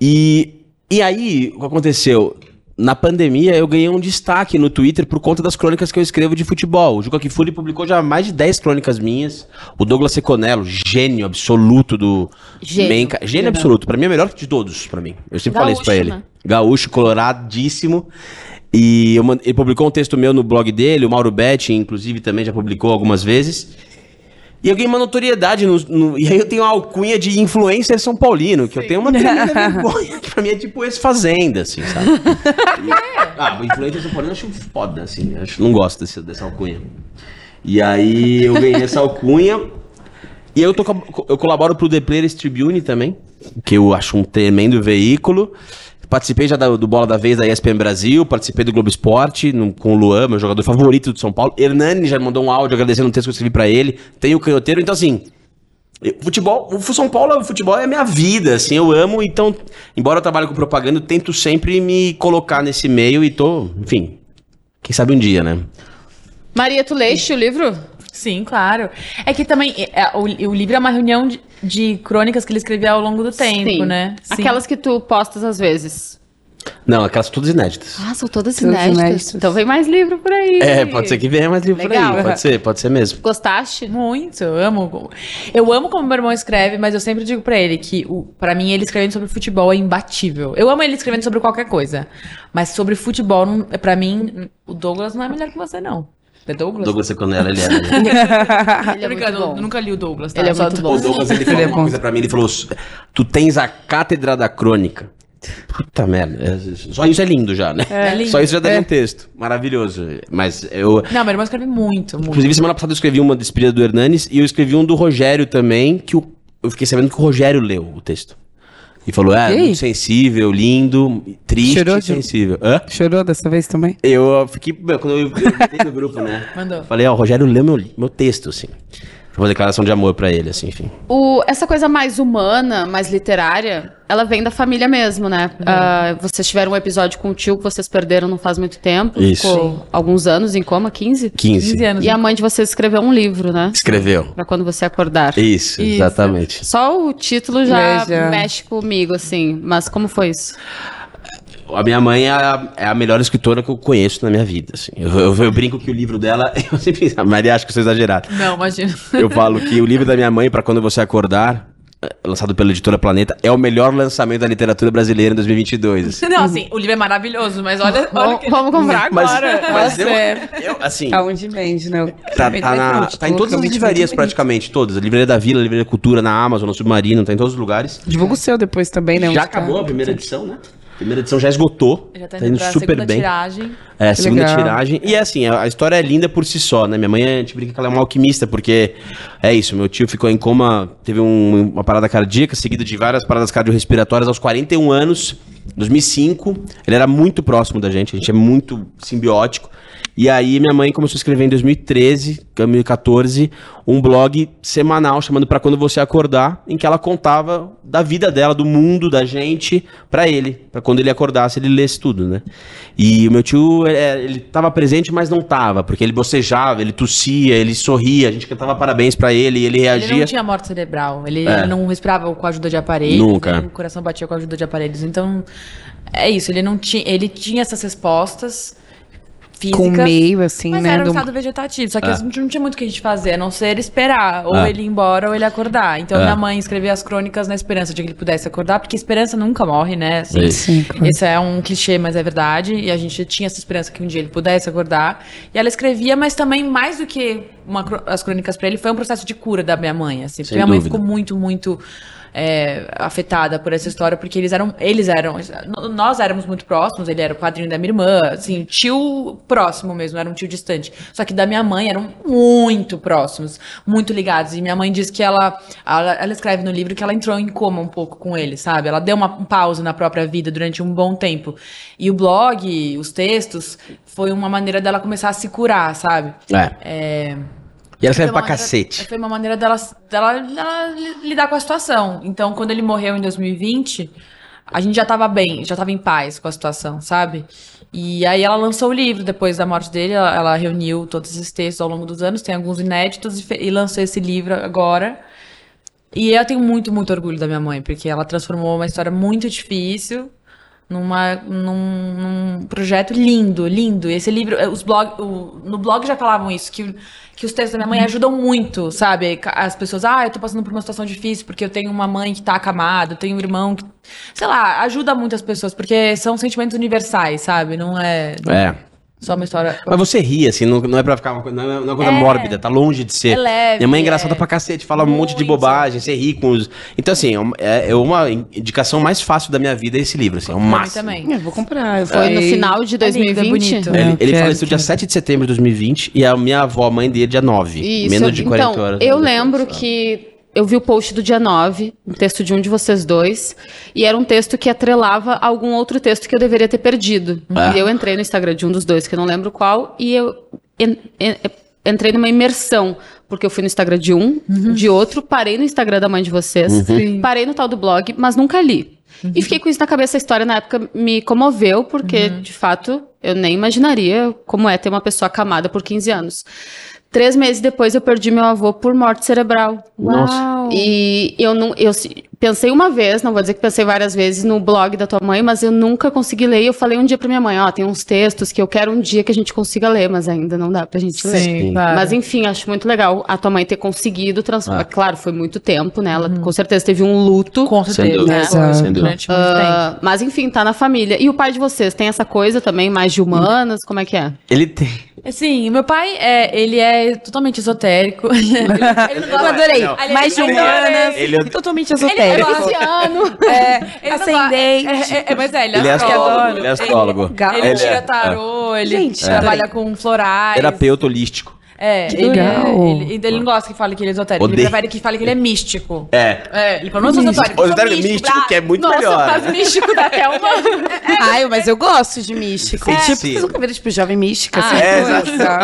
E, e aí, o que aconteceu? Na pandemia, eu ganhei um destaque no Twitter por conta das crônicas que eu escrevo de futebol. O Juca Kfouri publicou já mais de 10 crônicas minhas. O Douglas Seconello, gênio absoluto do Gênio. Menca. Gênio absoluto. Pra mim é o melhor de todos, pra mim. Eu sempre falei isso pra Gaúcho, ele. né? Gaúcho, coloradíssimo. E eu ele publicou um texto meu no blog dele, o Mauro Betti, inclusive, também já publicou algumas vezes. E eu ganhei uma notoriedade no, no- E aí eu tenho uma alcunha de influencer São Paulino, que eu tenho uma tremenda vergonha, que pra mim é tipo ex-fazenda, assim, sabe? E- ah, influencer São Paulino eu acho foda, assim. eu Acho, não gosto desse, dessa alcunha. E aí eu ganhei essa alcunha. E eu, tô, eu colaboro pro The Players Tribune também, que eu acho um tremendo veículo. Participei já da- do Bola da Vez da ESPN Brasil, participei do Globo Esporte no- com o Luan, meu jogador favorito do São Paulo. Hernani já mandou um áudio agradecendo um texto que eu escrevi pra ele. Tem o canhoteiro, então assim. eu- Futebol, o São Paulo, o futebol é minha vida, assim, eu amo, então, embora eu trabalhe com propaganda, eu tento sempre me colocar nesse meio e tô, enfim, quem sabe um dia, né? Maria, tu leste o livro? Sim, claro. É que também é, o, o livro é uma reunião de. De crônicas que ele escrevia ao longo do tempo, Sim. né? Sim. Aquelas que tu postas às vezes. Não, aquelas todas inéditas. Ah, são todas inéditas. inéditas. Então vem mais livro por aí. É, pode ser que venha mais livro por Legal. aí. Pode ser, pode ser mesmo. Gostaste? Muito, eu amo. Eu amo como meu irmão escreve, mas eu sempre digo pra ele que, o, pra mim, ele escrevendo sobre futebol é imbatível. Eu amo ele escrevendo sobre qualquer coisa, mas sobre futebol, pra mim, o Douglas não é melhor que você, não. É Douglas? Douglas Seconella, ele é. né? Ele é muito brincando, eu bom. nunca li o Douglas, tá? Ele é Só muito bom. O Douglas, ele falou Ele é uma bom. coisa pra mim, ele falou, tu tens a cátedra da crônica. Puta merda, é- só isso é lindo já, né? É lindo. Só isso já daria um texto. Maravilhoso. Mas eu... Não, meu irmão escreve muito, muito. Inclusive, semana passada eu escrevi uma despedida do Hernanes e eu escrevi um do Rogério também, que eu fiquei sabendo que o Rogério leu o texto. E falou, é, E muito sensível, lindo, triste Chorou de- sensível. Hã? Chorou dessa vez também? Eu fiquei, quando eu, eu no grupo, né? Mandou. Falei, ó, o Rogério leu meu, meu texto, assim. Foi uma declaração de amor pra ele, assim, enfim. O- essa coisa mais humana, mais literária, ela vem da família mesmo, né? Ah, vocês tiveram um episódio com o tio que vocês perderam não faz muito tempo. Isso. Ficou alguns anos em coma, 15? 15. 15 anos. E a mãe de vocês escreveu um livro, né? Escreveu. Pra quando você acordar. Isso, Isso. exatamente. Só o título já já. mexe comigo, assim. Mas como foi isso? A minha mãe é a, é a melhor escritora que eu conheço na minha vida, assim. Eu, eu- eu brinco que o livro dela... Eu sempre... A Maria acha que eu sou exagerado. Não, imagina. Eu falo que o livro da minha mãe, Pra Quando Você Acordar, é, lançado pela editora Planeta, é o melhor lançamento da literatura brasileira em 2022. assim. Não, assim, o livro é maravilhoso, mas olha, olha Vamos, que... vamos comprar Mas, agora. mas eu, Nossa, é. eu, assim, Aonde vende, né? tá, tá na- tá em todas as livrarias praticamente, todas. A Livraria da Vila, a Livraria da Cultura, na Amazon, no Submarino, tá em todos os lugares. Divulga o seu depois também, né? Já tá. acabou a primeira edição, né? A primeira edição já esgotou. Já tá tá indo indo pra super segunda bem. tiragem. É, a segunda legal. tiragem. E é assim, a, a história é linda por si só, né? Minha mãe, a gente brinca que ela é uma alquimista, porque é isso, meu tio ficou em coma, teve um- uma parada cardíaca, seguida de várias paradas cardiorrespiratórias aos 41 anos, 2005. Ele era muito próximo da gente, a gente é muito simbiótico. E aí minha mãe começou a escrever em 2013, 2014, um blog semanal chamando Pra Quando Você Acordar, em que ela contava da vida dela, do mundo, da gente, pra ele. Pra quando ele acordasse, ele lesse tudo, né? E o meu tio, é, ele tava presente, mas não tava, porque ele bocejava, ele tossia, ele sorria, a gente cantava parabéns pra ele e ele Ele reagia. não tinha morte cerebral, ele, É. ele não respirava com a ajuda de aparelhos. Nunca. O coração batia com a ajuda de aparelhos. Então, é isso, ele não tinha. Ele tinha essas respostas físicas. Com meio, assim, Mas né? era um do- estado vegetativo, só que É. não tinha muito o que a gente fazer, a não ser esperar, ou É. ele ir embora ou ele acordar. Então É. minha mãe escrevia as crônicas na esperança de que ele pudesse acordar, porque esperança nunca morre, né? Assim, Isso. Sim, esse é um clichê, mas é verdade. E a gente tinha essa esperança que um dia ele pudesse acordar. E ela escrevia, mas também, mais do que uma as crônicas pra ele, foi um processo de cura da minha mãe. Assim, porque Sem minha mãe dúvida. ficou muito, muito é, afetada por essa história, porque eles eram. Eles eram. Nós éramos muito próximos, ele era o padrinho da minha irmã, assim, tio próximo mesmo, era um tio distante. Só que da minha mãe eram muito próximos, muito ligados. E minha mãe diz que ela, ela, ela escreve no livro que ela entrou em coma um pouco com ele, sabe? Ela deu uma pausa na própria vida durante um bom tempo. E o blog, os textos, foi uma maneira dela começar a se curar, sabe? É. É, E ela foi pra maneira- cacete. Foi uma maneira dela, dela, dela li- lidar com a situação. Então, quando ele morreu em 2020, a gente já tava bem, já tava em paz com a situação, sabe? E aí ela lançou o livro depois da morte dele, ela, ela reuniu todos esses textos ao longo dos anos, tem alguns inéditos, e, e lançou esse livro agora. E eu tenho muito, muito orgulho da minha mãe, porque ela transformou uma história muito difícil numa, num, num projeto lindo, lindo. Esse livro, eh, os blog, o- no blog já falavam isso, que, que os textos da minha mãe ajudam muito, sabe? As pessoas, ah, eu tô passando por uma situação difícil porque eu tenho uma mãe que tá acamada, eu tenho um irmão que. Sei lá, ajuda muito as pessoas, porque são sentimentos universais, sabe? Não é É. só uma história. Mas você ri, assim, não, não é pra ficar uma coisa, não é uma coisa É. mórbida, tá longe de ser. É leve, Minha mãe é engraçada é. pra cacete, fala um monte de Muito. bobagem, você ri com os. Então, assim, é uma- é, é uma indicação mais fácil da minha vida esse livro, assim, é um mim máximo. também. Eu vou comprar. eu Foi no final de É lindo, é 2020? bonito. Ele, É, ele quero, faleceu dia quero. 7 de setembro de 2020 e a minha avó, mãe dele, dia 9. Isso. Menos de 40 então, horas. Eu lembro que eu vi o post do dia 9, um texto de um de vocês dois, e era um texto que atrelava a algum outro texto que eu deveria ter perdido. Ah. E eu entrei no Instagram de um dos dois, que eu não lembro qual, e eu en- en- entrei numa imersão, porque eu fui no Instagram de um, de outro, parei no Instagram da mãe de vocês, Uhum. parei no tal do blog, mas nunca li. E fiquei com isso na cabeça, a história na época me comoveu, porque, de fato, eu nem imaginaria como é ter uma pessoa acamada por 15 anos. Três meses depois eu perdi meu avô por morte cerebral. Nossa. E eu não. Eu se- pensei uma vez, não vou dizer que pensei várias vezes no blog da tua mãe, mas eu nunca consegui ler. E eu falei um dia pra minha mãe, ó, tem uns textos que eu quero um dia que a gente consiga ler, mas ainda não dá pra gente ler. Sim, claro. Mas enfim, acho muito legal a tua mãe ter conseguido transformar. Ah. Claro, foi muito tempo, né? Ela com certeza teve um luto. Com certeza. né? Sem dúvida. Durante muito tempo. Ah, mas enfim, tá na família. E o pai de vocês tem essa coisa também, mais de humanas? Como é que é? Ele tem. Sim, meu pai, é, ele é totalmente esotérico. ele, ele não Eu adorei. Não. Mais de ele- humanas. ele- é Totalmente Ele é. Pisciano. É, ascendente. É, é, mas é, ele é, Ele é astrólogo. Ele é astrólogo. Ele Ele tira é- tarô, ele Gente, trabalha com florais. Terapeuta holístico. É, Que ele, legal. é- ele, ele não gosta que fale que ele é esotérico. Odeio. Ele prefere que fale que ele é místico. É. É, ele fala, não sou esotérico, O eu sou esotérico místico, brá. que é muito Nossa, melhor. mas místico dá até uma. Ai, mas eu gosto de místico. É. Tipo, Sim. vocês nunca viram, tipo, jovem mística, Ah, assim, é.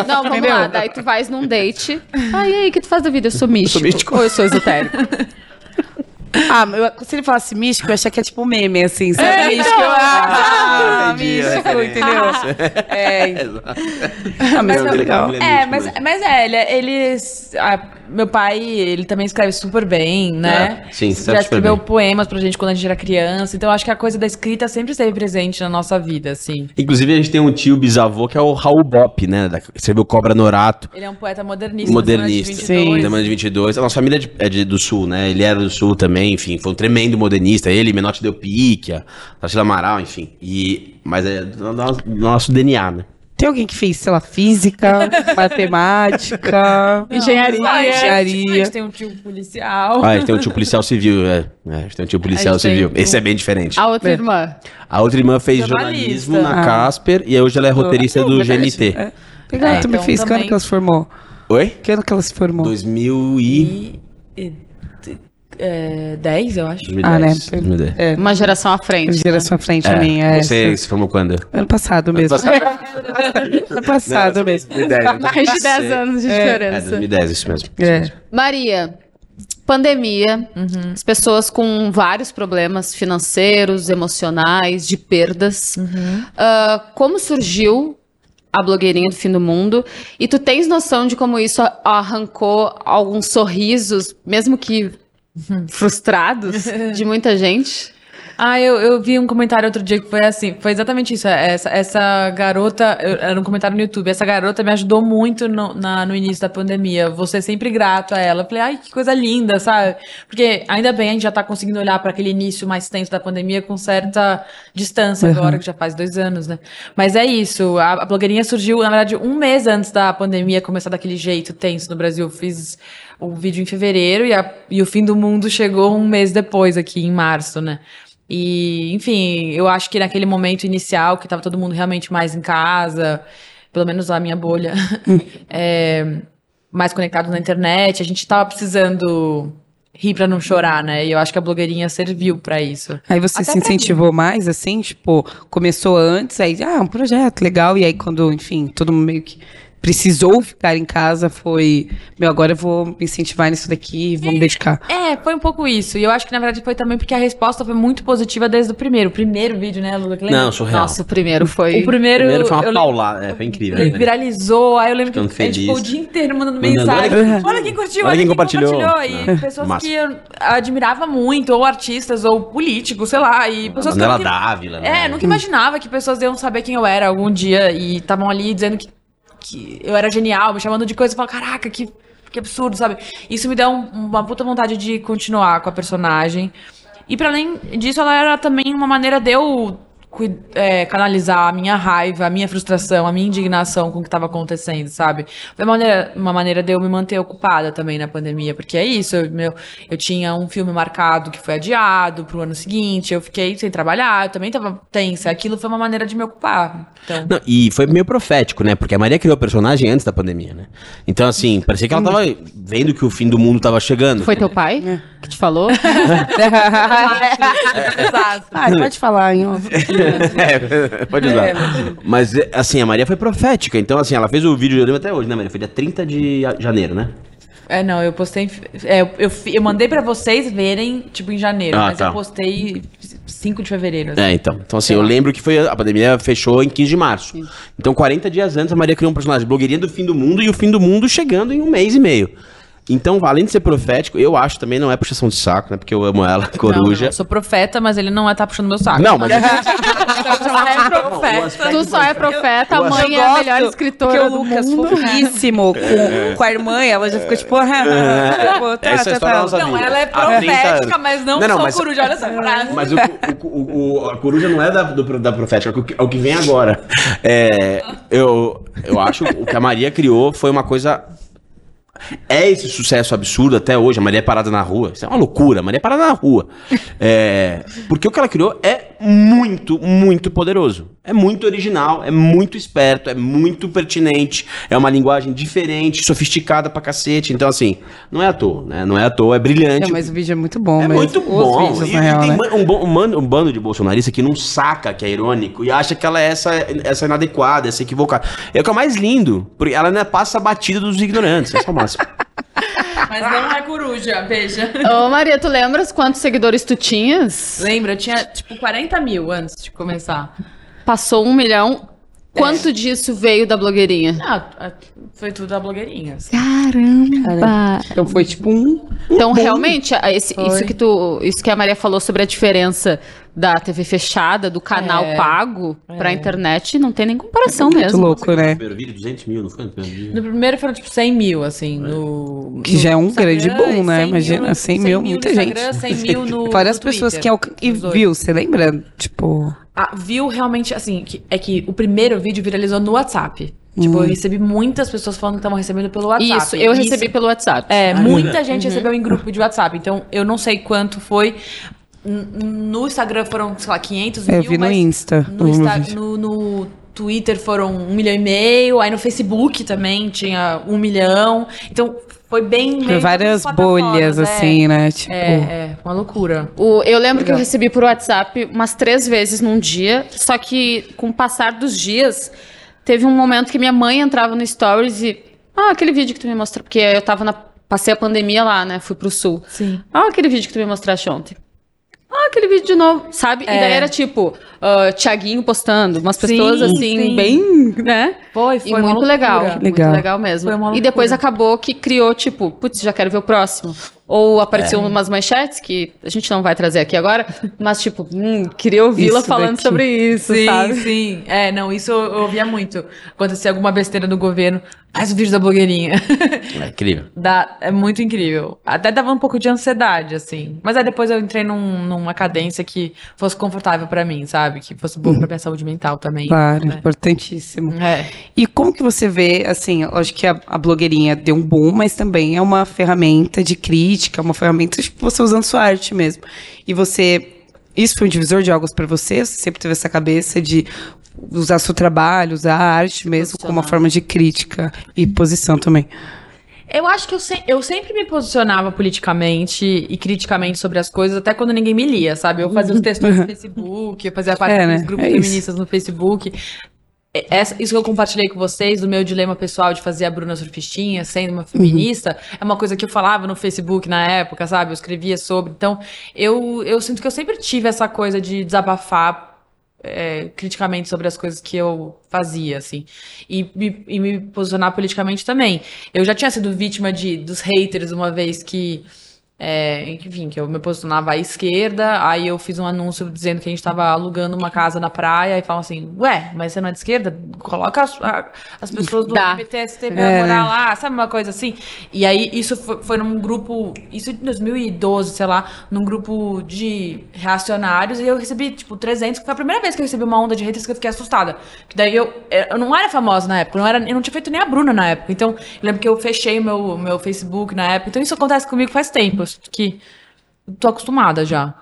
Não, vamos Entendeu? lá. Daí tu vais num date. Ah, e aí, o que tu faz da vida? Eu sou místico. místico. Ou eu sou esotérico. Ah, eu- se ele falasse místico, eu achei que é tipo meme, assim, sabe? É, místico. então. Ah, Entendi a místico, entendeu? É, ah, mas é ele- legal. É, mas, mesmo. mas é, ele, ele ah, meu pai, ele também escreve super bem, né? É, sim, Já escreveu bem. poemas pra gente quando a gente era criança, então acho que a coisa da escrita sempre esteve presente na nossa vida, assim. Inclusive, a gente tem um tio bisavô que é o Raul Bop, né? Da, escreveu Cobra Norato. Ele é um poeta modernista. Modernista. da semana de 22. Semana de 22. A nossa família é, de- é de- do Sul, né? Ele era do Sul também, enfim. Foi um tremendo modernista. Ele, Menotti Del Picchia, Tarsila Amaral, enfim. E, mas é do nosso, do nosso DNA, né? Tem alguém que fez, sei lá, física, matemática, Engenharia. Ah, gente, engenharia. A gente tem um tio policial. Ah, a gente tem um tio policial civil, é. é a gente tem um tio policial civil. Esse é bem diferente. A outra É. irmã. A outra irmã fez jornalismo na Ah. Casper e hoje ela é roteirista Ah, do. GNT. É. Legal, É, também então fez. Que ano também- que ela se formou? Oi? Que ano que ela se formou? 2000 e... E, e- é, 10, eu acho. 2010. Ah, né? 2010. É, Uma geração à frente. geração à frente É, a minha. É, Você se formou quando? Ano passado mesmo. ano passado mesmo. 2010. Mais de 10 anos de É, diferença. 2010, isso mesmo. É. Maria, pandemia, as pessoas com vários problemas financeiros, emocionais, de perdas. Ah, como surgiu a blogueirinha do fim do mundo? E tu tens noção de como isso arrancou alguns sorrisos, mesmo que frustrados, de muita gente? Ah, eu, eu vi um comentário outro dia que foi assim, foi exatamente isso. Essa, essa garota, eu- era um comentário no YouTube, essa garota me ajudou muito no, na- no início da pandemia. Ser sempre grato a ela. Eu falei, ai, que coisa linda, sabe? Porque ainda bem a gente já tá conseguindo olhar para aquele início mais tenso da pandemia com certa distância agora, que já faz dois anos, né? Mas é isso, a, a blogueirinha surgiu, na verdade, um mês antes da pandemia começar daquele jeito tenso no Brasil. Eu fiz o vídeo em fevereiro e, a- e o fim do mundo chegou um mês depois, aqui em março, né? E, enfim, eu acho que naquele momento inicial, que tava todo mundo realmente mais em casa, pelo menos a minha bolha, é, mais conectado na internet, a gente tava precisando rir pra não chorar, né? E eu acho que a blogueirinha serviu pra isso. Aí você Até se incentivou mais, assim, tipo, começou antes, aí, ah, um projeto legal, e aí quando, enfim, todo mundo meio que precisou ficar em casa, foi, meu, agora eu vou me incentivar nisso daqui, vou me dedicar. É, foi um pouco isso. E eu acho que, na verdade, foi também porque a resposta foi muito positiva desde o primeiro. O primeiro vídeo, né, Lula? Que lembra? Não, surreal. Nossa, o primeiro foi. O primeiro... Primeiro foi uma paulada, é, foi incrível. Ele né? viralizou, aí eu lembro Ficando que a gente ficou o dia inteiro mandando Mandando, mensagem. olha Olha, quem- quem curtiu, olha olha quem quem compartilhou. compartilhou. E É, pessoas massa. que eu admirava muito, ou artistas, ou políticos, sei lá. E pessoas que Manuela nunca- Dávila, né? É, nunca imaginava que pessoas iam saber quem eu era algum dia e estavam ali dizendo que, que eu era genial, me chamando de coisa e falando, caraca, que, que absurdo, sabe? Isso me deu um- uma puta vontade de continuar com a personagem. E pra além disso, ela era também uma maneira de eu é, canalizar a minha raiva, a minha frustração, a minha indignação com o que estava acontecendo, sabe? Foi uma maneira, uma maneira de eu me manter ocupada também na pandemia, porque é isso, eu, meu, eu tinha um filme marcado que foi adiado pro ano seguinte, eu fiquei sem trabalhar, eu também tava tensa, aquilo foi uma maneira de me ocupar. Então, Não, e foi meio profético, né? Porque a Maria criou o personagem antes da pandemia, né? Então, assim, parecia que ela tava vendo que o fim do mundo tava chegando. Foi teu pai que te falou? exato. Ah, pode falar, hein? É, pode usar. Mas, assim, a Maria foi profética. Então, assim, ela fez o vídeo, eu lembro até hoje, né, Maria? Foi dia 30 de janeiro, né? É, não, eu postei. É, eu, eu, mandei pra vocês verem, tipo, em janeiro, Ah, mas tá. eu postei 5 de fevereiro. assim. É, então. Então, assim, eu lembro que foi a pandemia fechou em 15 de março. Então, 40 dias antes, a Maria criou um personagem blogueirinha do fim do mundo e o fim do mundo chegando em um mês e meio. Então, além de ser profético, eu acho também não é puxação de saco, né? Porque eu amo ela, Não, coruja. não, eu sou profeta, mas ele não é tá puxando meu saco. Não, mas Só é profeta. aspecto Tu só é profeta, a mãe é a melhor escritora Porque do o Lucas, mundo. fofíssimo, com, com a irmã, ela já ficou tipo... ah, tipo, tá, Essa é tá, história tá. nossa Não, vida. ela é Há 30 profética, mas não, Não, não, sou mas- coruja. Olha essa frase. Mas o, o- o- a coruja não é da, do- da profética, é o que- é o que vem agora. É, eu, eu acho que o que a Maria criou foi uma coisa. É esse sucesso absurdo até hoje. A Maria é parada na rua. Isso é uma loucura. A Maria é parada na rua. É, porque o que ela criou é muito, muito poderoso. É muito original, é muito esperto, é muito pertinente. É uma linguagem diferente, sofisticada pra cacete. Então, assim, não é à toa, né? Não é à toa, é brilhante. Não, mas o vídeo é muito bom É muito bom. vídeos, E, e real, tem né? um, um bando, um bando de bolsonaristas que não saca que é irônico e acha que ela é essa, essa inadequada, essa equivocada. É o que é o mais lindo, porque ela ainda passa a batida dos ignorantes. Esse é o máximo. Mas não é coruja, veja. Ô, Maria, tu lembras quantos seguidores tu tinhas? Lembra, eu tinha tipo 40 mil antes de começar. Passou um milhão. Quanto disso veio da blogueirinha? Ah, foi tudo a blogueirinha. assim. Caramba! Então foi tipo um... Então, realmente, a- esse- isso, que tu, isso que a Maria falou sobre a diferença da TV fechada, do canal É. pago pra internet, não tem nem comparação Muito mesmo. louco, né? Primeiro vídeo, 200 mil, não foi no primeiro vídeo? No primeiro foram tipo 100 mil, assim, no. Que já é um no Instagram, grande boom, né? 100 mil Imagina, no- 100 mil, no muita Instagram, gente. 100 mil no. Várias no pessoas Twitter, que alca... E dois. viu, você lembra? Tipo... Ah, viu realmente, assim, que- é que o primeiro vídeo viralizou no WhatsApp. Tipo, eu recebi muitas pessoas falando que estavam recebendo pelo WhatsApp. Isso, eu Isso- recebi pelo WhatsApp. É, muita gente recebeu em grupo de WhatsApp. Então, eu não sei quanto foi. No Instagram foram, sei lá, 500 É, mil. eu vi no mas Insta, No, Insta- no- no Twitter foram um milhão e meio. Aí no Facebook também tinha um milhão. Então, foi bem... que várias bolhas, é. assim, né? Tipo... É, é, uma loucura. O- eu lembro que eu recebi por WhatsApp umas três vezes num dia, só que com o passar dos dias, teve um momento que minha mãe entrava no Stories e. Ah, aquele vídeo que tu me mostrou. Porque eu tava na. Passei a pandemia lá, né? Fui pro sul. Sim. Ah, aquele vídeo que tu me mostraste ontem. Aquele vídeo de novo, sabe? E É. daí era tipo, ah, Thiaguinho postando, umas pessoas Sim, assim, sim. bem, né? Foi, foi E uma muito loucura. legal, Legal. muito legal mesmo. Foi uma E depois acabou que criou, tipo, putz, já quero ver o próximo. Ou apareceu umas manchetes que a gente não vai trazer aqui agora, mas tipo, hum, queria ouvi-la falando daqui. sobre isso, Sim, sabe? sim. É, não, isso eu ouvia muito. Acontecia alguma besteira no governo, faz o vídeo da blogueirinha. É incrível. Dá, é muito incrível. Até dava um pouco de ansiedade, assim. Mas aí depois eu entrei num- numa cadência que fosse confortável pra mim, sabe? Que fosse boa pra minha saúde mental também. Claro, né? importantíssimo. É. E como que você vê, assim, lógico que a, a blogueirinha deu um boom, mas também é uma ferramenta de crítica, uma ferramenta de você usando sua arte mesmo. E você, isso foi um divisor de águas pra você? Você sempre teve essa cabeça de usar seu trabalho, usar a arte mesmo como uma forma de crítica e posição também. Eu acho que eu, se- eu sempre me posicionava politicamente e criticamente sobre as coisas, até quando ninguém me lia, sabe? Eu fazia os textos no Facebook, eu fazia parte É, né? dos grupos É isso. feministas no Facebook. É, essa- isso que eu compartilhei com vocês, do meu dilema pessoal de fazer a Bruna surfistinha, sendo uma feminista, é uma coisa que eu falava no Facebook na época, sabe? Eu escrevia sobre. Então, eu, eu sinto que eu sempre tive essa coisa de desabafar é, criticamente sobre as coisas que eu fazia, assim. E, me- e me posicionar politicamente também. Eu já tinha sido vítima de, dos haters uma vez que. É, enfim, que eu me posicionava à esquerda, aí eu fiz um anúncio dizendo que a gente tava alugando uma casa na praia e falam assim, ué, mas você não é de esquerda? Coloca as, a- as pessoas do. PTST pra É, morar lá, sabe uma coisa assim? E aí isso foi, foi num grupo, isso em 2012, sei lá, num grupo de reacionários, e eu recebi, tipo, 300, que foi a primeira vez que eu recebi uma onda de haters que eu fiquei assustada. Que daí eu, eu não era famosa na época, eu não, era, eu não tinha feito nem a Bruna na época, então eu lembro que eu fechei o meu, meu Facebook na época, então isso acontece comigo faz tempo, que tô acostumada já,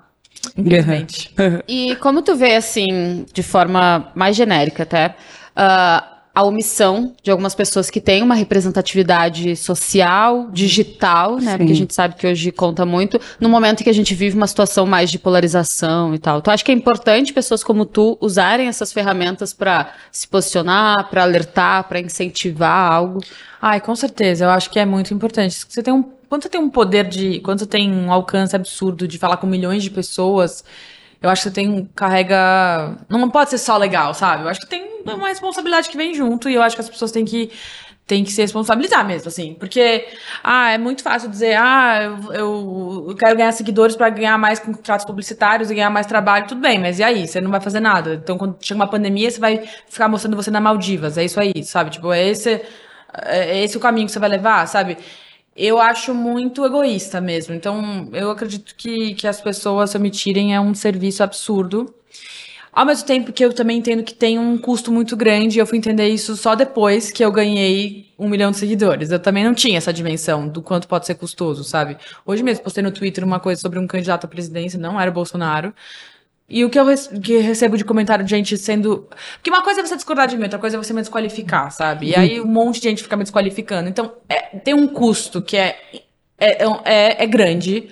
infelizmente. E como tu vê, assim, de forma mais genérica até, ah, a omissão de algumas pessoas que têm uma representatividade social, digital, né? Porque a Sim. gente sabe que hoje conta muito, no momento em que a gente vive uma situação mais de polarização e tal. Tu acha que é importante pessoas como tu usarem essas ferramentas para se posicionar, para alertar, para incentivar algo? Ai, com certeza, eu acho que é muito importante. Você tem um, quando você tem um poder de. Quando você tem um alcance absurdo de falar com milhões de pessoas, Eu acho que você tem carrega. Não pode ser só legal, sabe? Eu acho que tem uma responsabilidade que vem junto e eu acho que as pessoas têm que tem que se responsabilizar mesmo, assim. Porque, ah, é muito fácil dizer, ah, eu, eu, eu quero ganhar seguidores para ganhar mais contratos publicitários e ganhar mais trabalho, tudo bem, mas e aí? Você não vai fazer nada. Então, quando chega uma pandemia, você vai ficar mostrando você na Maldivas. É isso aí, sabe? Tipo, é esse, é esse o caminho que você vai levar, sabe? Eu acho muito egoísta mesmo. Então, eu acredito que, que as pessoas se omitirem é um serviço absurdo. Ao mesmo tempo que eu também entendo que tem um custo muito grande, eu fui entender isso só depois que eu ganhei um milhão de seguidores. Eu também não tinha essa dimensão do quanto pode ser custoso, sabe? Hoje mesmo postei no Twitter uma coisa sobre um candidato à presidência, não era o Bolsonaro. E o que eu que recebo de comentário de gente sendo. Porque uma coisa é você discordar de mim, outra coisa é você me desqualificar, sabe? E aí um monte de gente fica me desqualificando. Então, é, tem um custo que é, é, é, é grande.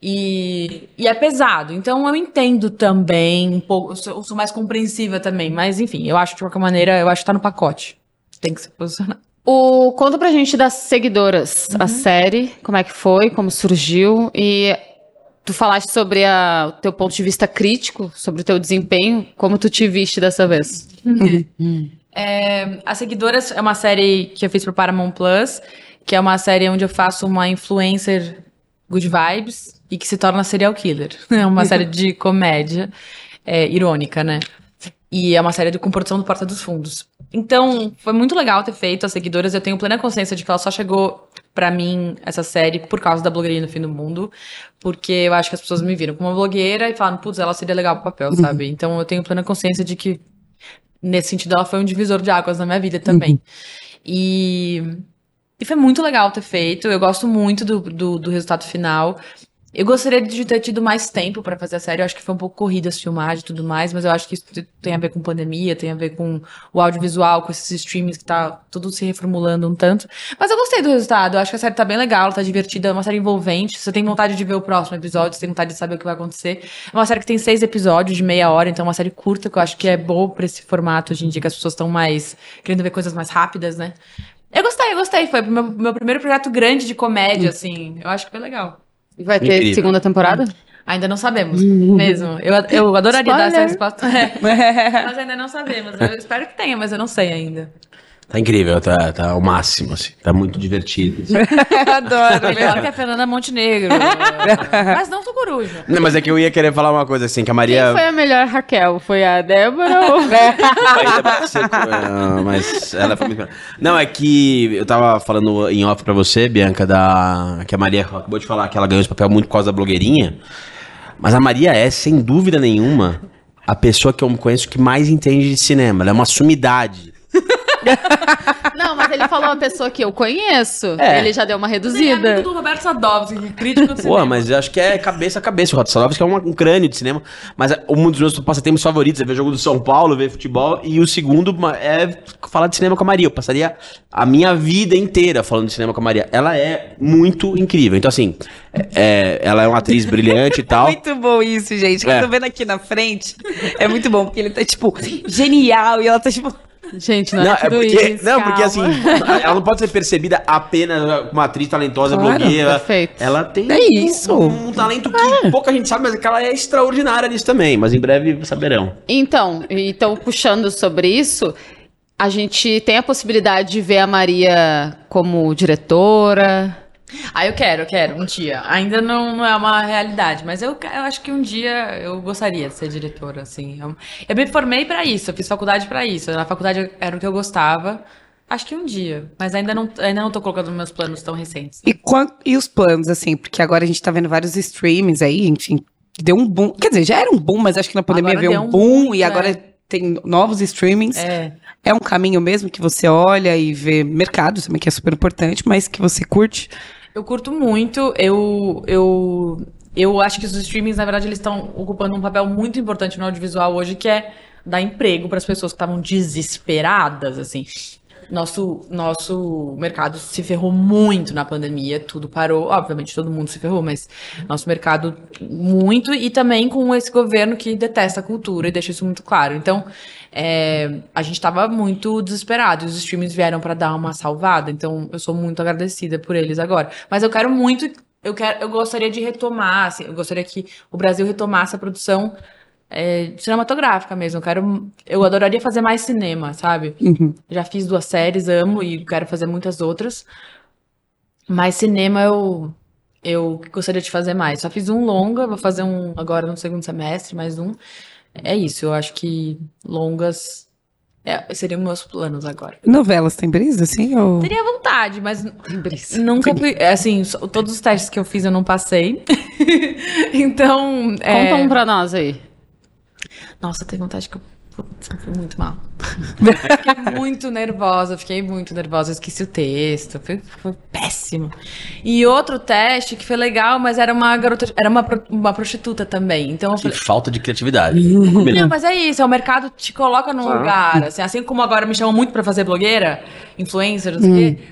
E, e é pesado. Então eu entendo também um pouco, eu sou, eu sou, mais compreensiva também. Mas enfim, eu acho de qualquer maneira, eu acho que tá no pacote. Tem que se posicionar. O, conta pra gente das seguidoras, uhum. a série, como é que foi, como surgiu e tu falaste sobre a, o teu ponto de vista crítico, sobre o teu desempenho, como tu te viste dessa vez? É, a Seguidoras é uma série que eu fiz pro Paramount Plus, que é uma série onde eu faço uma influencer good vibes, e que se torna serial killer. É uma série de comédia é, irônica, né? E é uma série de comportação do Porta dos Fundos. Então, foi muito legal ter feito as seguidoras. Eu tenho plena consciência de que ela só chegou para mim, essa série, por causa da blogueirinha no fim do mundo. Porque eu acho que as pessoas me viram como uma blogueira e falaram, putz, ela seria legal pro papel, sabe? Uhum. Então, eu tenho plena consciência de que, nesse sentido, ela foi um divisor de águas na minha vida também. Uhum. E e foi muito legal ter feito. Eu gosto muito do, do, do resultado final. Eu gostaria de ter tido mais tempo para fazer a série. Eu acho que foi um pouco corrida as filmagens e tudo mais, mas eu acho que isso tem a ver com pandemia, tem a ver com o audiovisual, com esses streamings que tá tudo se reformulando um tanto. Mas eu gostei do resultado. Eu acho que a série tá bem legal, tá divertida, é uma série envolvente. Você tem vontade de ver o próximo episódio, você tem vontade de saber o que vai acontecer. É uma série que tem seis episódios de meia hora, então é uma série curta que eu acho que é boa pra esse formato hoje em dia, que as pessoas estão mais querendo ver coisas mais rápidas, né? Eu gostei, eu gostei. Foi meu, meu primeiro projeto grande de comédia, assim. Eu acho que foi legal. E vai ter Incrível. segunda temporada? Ainda não sabemos, mesmo. Eu, eu adoraria Spoiler. dar essa resposta. É. mas ainda não sabemos. Eu espero que tenha, mas eu não sei ainda. Tá incrível, tá, tá ao máximo, assim. Tá muito divertido. Assim. Adoro. Melhor que a Fernanda Montenegro. mas não sou coruja. Não, mas é que eu ia querer falar uma coisa assim, que a Maria... Quem foi a melhor Raquel? Foi a Débora ou... mas ela foi muito... Não, é que eu tava falando em off pra você, Bianca, da... que a Maria acabou de falar que ela ganhou esse papel muito por causa da blogueirinha. Mas a Maria é, sem dúvida nenhuma, a pessoa que eu conheço que mais entende de cinema. Ela é uma sumidade. Não, mas ele falou uma pessoa que eu conheço. É. Ele já deu uma reduzida. É do Roberto Sadovski, crítico de Pô, mas eu acho que é cabeça a cabeça. O Roberto Sadovski é um, um crânio de cinema. Mas é um dos meus passatempos favoritos é ver jogo do São Paulo, ver futebol. E o segundo é falar de cinema com a Maria. Eu passaria a minha vida inteira falando de cinema com a Maria. Ela é muito incrível. Então, assim, é, é ela é uma atriz brilhante e tal. muito bom isso, gente. É. Eu tô vendo aqui na frente. É muito bom, porque ele tá, tipo, genial. E ela tá, tipo... Gente, não, é não é tudo porque, isso. Não, calma. porque assim, ela não pode ser percebida apenas como uma atriz talentosa, claro, blogueira. Perfeito. Ela tem é isso. Um, um talento que é. pouca gente sabe, mas que ela é extraordinária nisso também. Mas em breve saberão. Então, então puxando sobre isso, a gente tem a possibilidade de ver a Maria como diretora. Ah, eu quero, eu quero, um dia. Ainda não, não é uma realidade, mas eu, eu acho que um dia eu gostaria de ser diretora, assim. Eu, eu me formei para isso, eu fiz faculdade para isso. Na faculdade era o que eu gostava. Acho que um dia, mas ainda não, ainda não tô colocando meus planos tão recentes. E, e os planos, assim, porque agora a gente tá vendo vários streamings aí, enfim, deu um boom. Quer dizer, já era um boom, mas acho que na pandemia agora veio um boom, boom e agora é. tem novos streamings. É. É um caminho mesmo que você olha e vê mercado também, que é super importante, mas que você curte. Eu curto muito. Eu, eu, eu acho que os streamings, na verdade, eles estão ocupando um papel muito importante no audiovisual hoje, que é dar emprego para as pessoas que estavam desesperadas, assim. Nosso, nosso mercado se ferrou muito na pandemia, tudo parou. Obviamente, todo mundo se ferrou, mas nosso mercado muito, e também com esse governo que detesta a cultura e deixa isso muito claro. Então, é, a gente estava muito desesperado. E os streams vieram para dar uma salvada. Então, eu sou muito agradecida por eles agora. Mas eu quero muito eu, quero, eu gostaria de retomar, assim, eu gostaria que o Brasil retomasse a produção é, cinematográfica mesmo. Eu quero, eu adoraria fazer mais cinema, sabe? Uhum. Já fiz duas séries, amo e quero fazer muitas outras. Mas cinema eu eu gostaria de fazer mais. Só fiz um longa, vou fazer um agora no segundo semestre, mais um. É isso, eu acho que longas é, seriam meus planos agora. Novelas tem brisa, assim? Ou... Teria vontade, mas nunca fui. é, Assim, todos os testes que eu fiz eu não passei. então. é, Conta um pra nós aí. Nossa, tem vontade que eu. Fui muito mal. fiquei muito nervosa, fiquei muito nervosa. Eu esqueci o texto, foi, foi péssimo. E outro teste que foi legal, mas era uma garota, era uma, uma prostituta também. Então Que falei. falta de criatividade. Não, mas é isso, é o mercado te coloca num lugar, assim, assim como agora me chamam muito pra fazer blogueira, influencer, não sei o quê.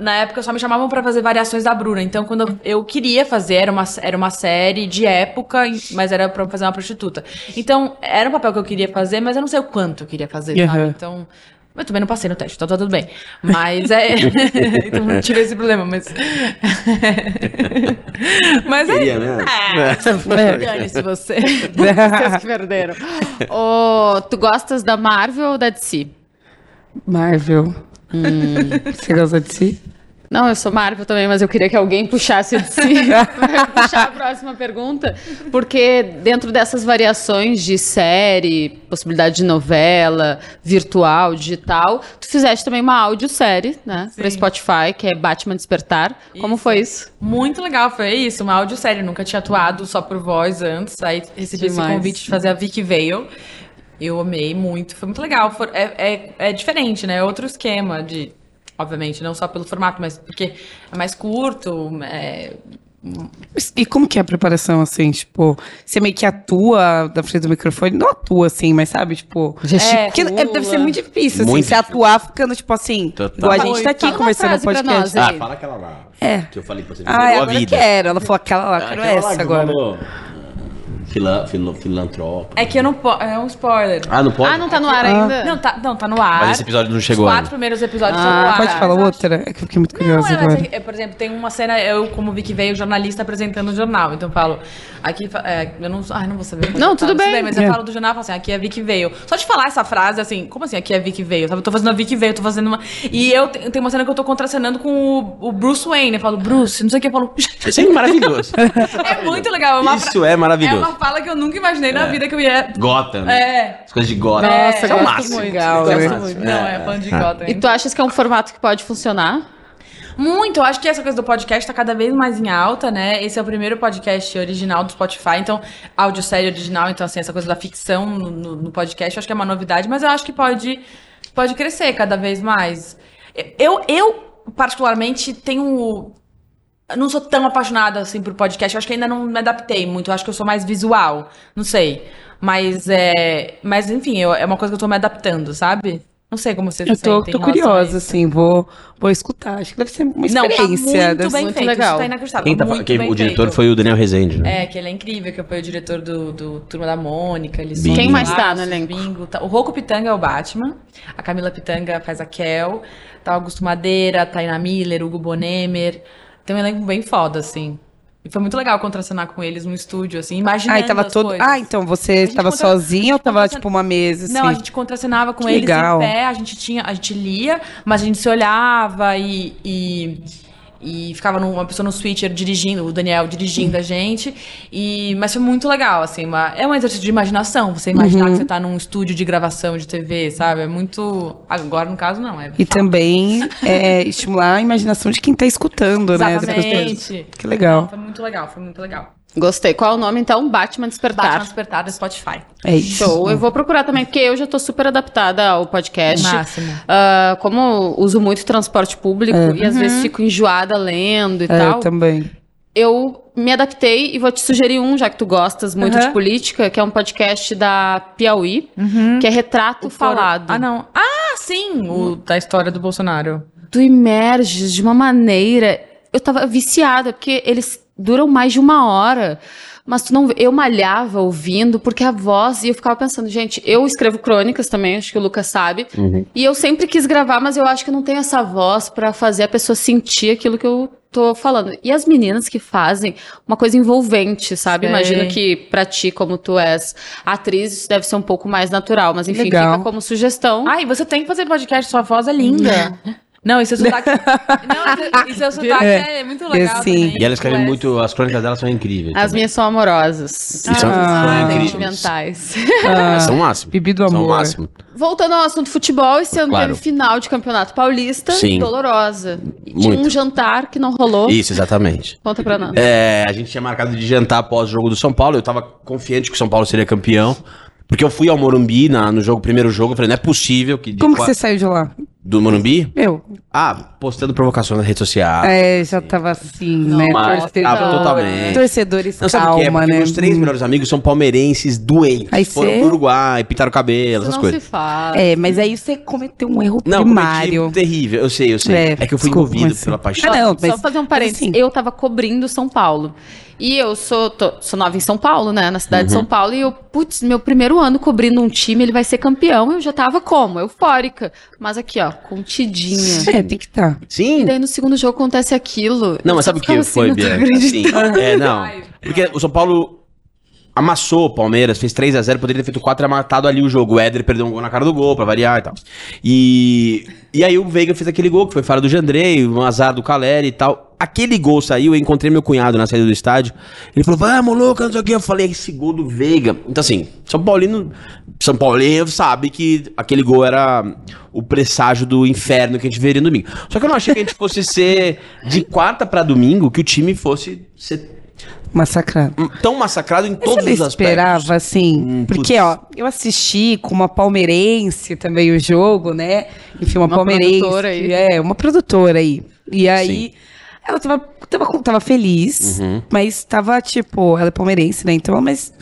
Na época só me chamavam pra fazer variações da Bruna. Então, quando eu queria fazer, era uma, era uma série de época, mas era pra fazer uma prostituta. Então, era um papel que eu queria fazer, mas eu não sei o quanto eu queria fazer, sabe? Aham. Então. Eu também não passei no teste, então tá tudo bem. Mas é. então não tive esse problema, mas. mas é. Queria, né? É, dane-se você. Vocês que perderam. Ô, tu gostas da Marvel ou da DC? Marvel. Você gosta de si? Não, eu sou Marvel também, mas eu queria que alguém puxasse de si para puxar a próxima pergunta, porque dentro dessas variações de série, possibilidade de novela, virtual, digital, tu fizeste também uma audiosérie, né, para Spotify, que é Batman Despertar. Como foi isso? Muito legal, foi isso, uma audiosérie. Nunca tinha atuado só por voz antes. Aí recebi esse Demais. convite de fazer a Vicky Vale. Eu amei muito, foi muito legal. For- é, é, é diferente, né? É outro esquema de. Obviamente, não só pelo formato, mas porque é mais curto. é- E como que é a preparação, assim, tipo, você meio que atua da frente do microfone? Não atua, assim, mas sabe, tipo... Gesticula. Porque é- deve ser muito difícil, assim, Muito você atuar ficando, tipo assim, Total. igual a gente tá aqui conversando no podcast. nós, Ah, fala aquela lá. É. Que eu falei pra você. Ah, agora vida. quero. Ela falou aquela lá, quero Aquela lá essa que agora. falou, Filan, filo, filantropo. É que eu não posso. É um spoiler. Ah, não pode? Ah, não tá no ar ainda? Não, tá, não, tá no ar. Mas esse episódio não chegou Os quatro ainda. primeiros episódios Ah, estão no ar. Pode falar outra? É que eu fiquei muito Não, curiosa é, mas agora. é, é, por exemplo, tem uma cena, eu, como vi que veio jornalista apresentando o jornal. Então eu falo, aqui. É, eu não. Ai, não vou saber. Não, tudo bem. mas eu É. falo do jornal, eu falo assim, aqui é Vicky veio. Só de falar essa frase, assim, como assim, aqui é Vicky veio? Sabe, eu tô fazendo a Vicky veio, eu tô fazendo uma. E eu te- tem uma cena que eu tô contracenando com o, o Bruce Wayne. Eu falo, Bruce, não sei o que, eu falo. Isso é maravilhoso. é muito legal. É uma Isso fra- é maravilhoso. É fala que eu nunca imaginei na vida que eu ia. Gotham. né? É. As coisas de Gotham. Nossa, Isso é o gosto máximo. muito. Legal, Isso é o máximo. Muito. Não, é fã de Gotham. E tu achas que é um formato que pode funcionar? Muito, eu acho que essa coisa do podcast tá cada vez mais em alta, né? Esse é o primeiro podcast original do Spotify, então, audiosérie original, então, assim, essa coisa da ficção no, no- no podcast, eu acho que é uma novidade, mas eu acho que pode, pode crescer cada vez mais. Eu, eu particularmente, tenho. Eu não sou tão apaixonada assim por podcast. Eu acho que ainda não me adaptei muito. Eu acho que eu sou mais visual. Não sei. Mas é. Mas enfim, eu- é uma coisa que eu tô me adaptando, sabe? Não sei como vocês Eu se tô, curiosa, assim, vou, vou escutar. Acho que deve ser uma Não, tá experiência. muito deve bem ser- muito feito. legal. Isso tá inacreditável. Quem tá, muito quem, bem o diretor feito. foi o Daniel Rezende, né? É, que ele é incrível, que foi o diretor do, do Turma da Mônica. Ele Bingo. Quem mais tá no elenco? Bingo, tá- O Rocco Pitanga é o Batman. A Camila Pitanga faz a Kel. Tá o Augusto Madeira, Taina Miller, Hugo Bonemer. Tem um elenco bem foda, assim. E foi muito legal contracenar com eles no estúdio, assim, imaginando Ah, tava as todo. coisas. Ah, então você estava contra- sozinha ou tava, contracen- tipo, uma mesa, assim? Não, a gente contracenava com Que eles legal. em pé, a gente tinha, a gente lia, mas a gente se olhava e, e, e ficava numa pessoa no switcher dirigindo, o Daniel dirigindo a gente. E, mas foi muito legal, assim, uma- é um exercício de imaginação, você imaginar Uhum. que você tá num estúdio de gravação de TV, sabe? É muito. Agora, no caso, não, é. E também é, estimular a imaginação de quem tá escutando, né? das pessoas. Exatamente. Que legal. Foi muito legal, foi muito legal. Gostei. Qual é o nome, então? Batman Despertar. Batman Despertar do Spotify. É isso. Show. Eu vou procurar também, porque eu já tô super adaptada ao podcast. Máximo. Ah, como uso muito transporte público e às vezes fico enjoada lendo e É, eu tal, também. eu me adaptei e vou te sugerir um, já que tu gostas muito Aham. de política, que é um podcast da Piauí, que é Retrato Falado. Ah, não. Ah, sim! O da história do Bolsonaro. Tu emerges de uma maneira. Eu tava viciada, porque eles duram mais de uma hora. Mas tu não, eu malhava ouvindo, porque a voz, e eu ficava pensando, gente, eu escrevo crônicas também, acho que o Lucas sabe, e eu sempre quis gravar, mas eu acho que não tenho essa voz pra fazer a pessoa sentir aquilo que eu tô falando. E as meninas que fazem uma coisa envolvente, sabe? Sei. Imagino que pra ti, como tu és atriz, isso deve ser um pouco mais natural, mas enfim, Legal. fica como sugestão. Ai, você tem que fazer podcast, sua voz é linda. Não, e seu sotaque. não, e seu sotaque é, muito legal. sim. também. E ela escreve Tu é- muito, as crônicas dela são incríveis. As também. minhas são amorosas. E são, Ah. são. Sentimentais. Elas São o máximo. Bibi do São o amor. máximo. Voltando ao assunto futebol, esse ano Claro. teve final de campeonato paulista, Sim. dolorosa. E tinha Muito. um jantar que não rolou. Isso, exatamente. Conta pra nós. É, a gente tinha marcado de jantar após o jogo do São Paulo. Eu tava confiante que o São Paulo seria campeão. Porque eu fui ao Morumbi na- no jogo, primeiro jogo. Eu falei, não é possível que. Como que você saiu de lá? Do Morumbi? Eu. Ah, postando provocação na rede social. É, já tava assim, né? Mas Torcedor- tava totalmente. Torcedores, Não, sabe o que é? calma, Porque né? meus três Hum. melhores amigos são palmeirenses doentes. Aí Foram cê- pro Uruguai, pintaram o cabelo, Isso essas não coisas. se faz. É, mas aí você cometeu um erro Não, primário. cometi terrível, eu sei, eu sei. É, É, que eu fui desculpa, envolvido mas- pela paixão. Ah, não, Só mas- fazer um parênteses. assim- Eu tava cobrindo São Paulo. E eu sou, tô- sou nova em São Paulo, né? Na cidade Uhum. de São Paulo. E eu, putz, meu primeiro ano cobrindo um time, ele vai ser campeão. Eu já tava como? Eufórica. Mas aqui, ó, contidinha. É, tem que estar. E Sim. daí no segundo jogo acontece aquilo. Não, mas sabe o que assim, foi, não tô Bianca? Assim, é, não. Porque o São Paulo amassou o Palmeiras, fez 3 a 0 poderia ter feito 4 e matado ali o jogo. O Éder perdeu um gol na cara do gol, pra variar e tal. E, e aí o Veiga fez aquele gol, que foi fora do Jandrei, um azar do Caleri e tal. Aquele gol saiu, eu encontrei meu cunhado na saída do estádio. Ele falou, vamos, louco, não sei o que. Eu falei, esse gol do Veiga. Então, assim, São Paulino, São Paulino sabe que aquele gol era o presságio do inferno que a gente veria no domingo. Só que eu não achei que a gente fosse ser de quarta pra domingo, que o time fosse ser Massacrado. tão massacrado em Mas todos os aspectos. esperava, assim? Hum, porque, putz. ó, eu assisti com uma palmeirense também o jogo, né? Enfim, uma, Uma palmeirense. produtora aí. É, uma produtora aí. E aí, Sim. ela tava, tava, tava feliz, Uhum. mas tava, tipo, ela é palmeirense, né? Então, mas.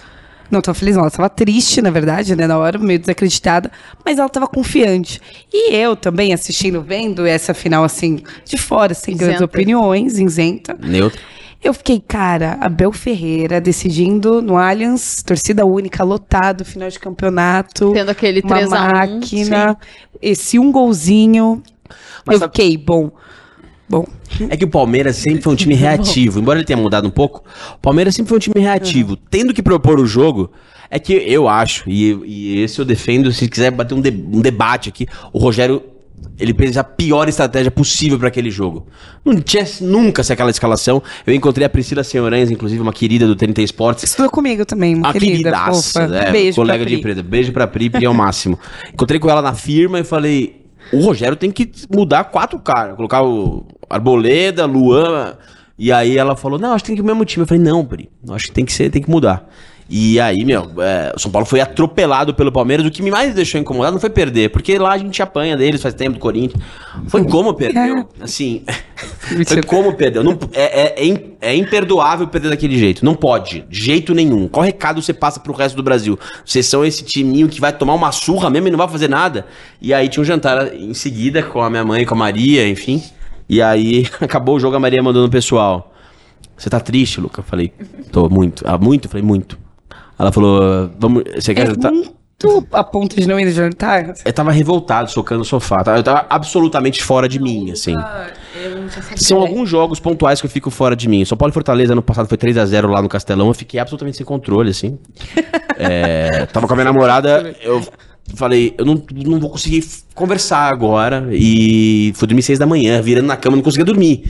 Não tava feliz, não. Ela tava triste, na verdade, né? Na hora, meio desacreditada. Mas ela tava confiante. E eu também, assistindo, vendo essa final, assim, de fora, sem grandes Isenta. opiniões, isenta. Neutro. Eu fiquei, cara, Abel Ferreira decidindo no Allianz, torcida única, lotado, final de campeonato. Tendo aquele uma 3 a 1. máquina, esse um golzinho. Mas eu sabe- fiquei, bom. Bom, É que o Palmeiras sempre foi um time reativo. Embora ele tenha mudado um pouco, o Palmeiras sempre foi um time reativo. Tendo que propor o jogo, é que eu acho, e, e esse eu defendo, se quiser bater um, de- um debate aqui, o Rogério, ele fez a pior estratégia possível para aquele jogo. Não tinha nunca ser aquela escalação. Eu encontrei a Priscila Senhorães, inclusive uma querida do TNT Esportes, estudou comigo também, uma a querida, queridaça, né? Beijo colega de empresa. Beijo pra Pri, Pri é o máximo. Encontrei com ela na firma e falei: o Rogério tem que mudar quatro caras. Colocar o Arboleda, Luan. E aí ela falou: não, acho que tem que ir o mesmo time. Eu falei: não, Pri, acho que tem que ser, tem que mudar. E aí, meu, é, o São Paulo foi atropelado pelo Palmeiras. O que me mais deixou incomodado não foi perder, porque lá a gente apanha deles faz tempo do Corinthians. Foi como perdeu. Assim, foi como perdeu. Não, é, é, é é imperdoável perder daquele jeito. Não pode. De jeito nenhum. Qual recado você passa pro resto do Brasil? Vocês são esse timinho que vai tomar uma surra mesmo e não vai fazer nada? E aí tinha um jantar em seguida com a minha mãe, com a Maria, enfim. E aí acabou o jogo, a Maria mandou no pessoal. Você tá triste, Luca? Eu falei, tô muito. Ah, muito? Eu falei, muito. Ela falou, vamos. Você quer É jantar? muito a ponto de não ir jantar. Eu tava revoltado, socando o sofá. tá? Eu tava absolutamente fora de mim, assim. São alguns jogos pontuais que eu fico fora de mim. São Paulo e Fortaleza ano passado foi 3 a 0 lá no Castelão. Eu fiquei absolutamente sem controle, assim. É, tava com a minha namorada, eu falei, eu não, não vou conseguir conversar agora. E fui dormir 6 da manhã, virando na cama, não conseguia dormir.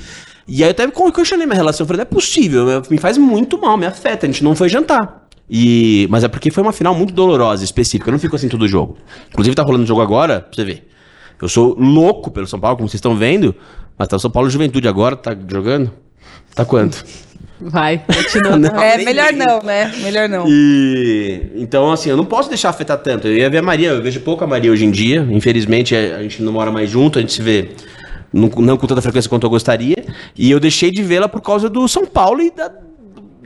E aí eu até questionei minha relação. Eu falei, não é possível, me faz muito mal, me afeta. A gente não foi jantar. E, mas é porque foi uma final muito dolorosa, específica. Eu não fico assim todo jogo. Inclusive tá rolando jogo agora, pra você ver. Eu sou louco pelo São Paulo, como vocês estão vendo. Mas tá o São Paulo Juventude agora, tá jogando? Tá quanto? Vai, É, nem- melhor não, né? Melhor não. E então, assim, eu não posso deixar afetar tanto. Eu ia ver a Maria, eu vejo pouco a Maria hoje em dia. Infelizmente, a a gente não mora mais junto, a gente se vê não, não com tanta frequência quanto eu gostaria. E eu deixei de vê-la por causa do São Paulo e da-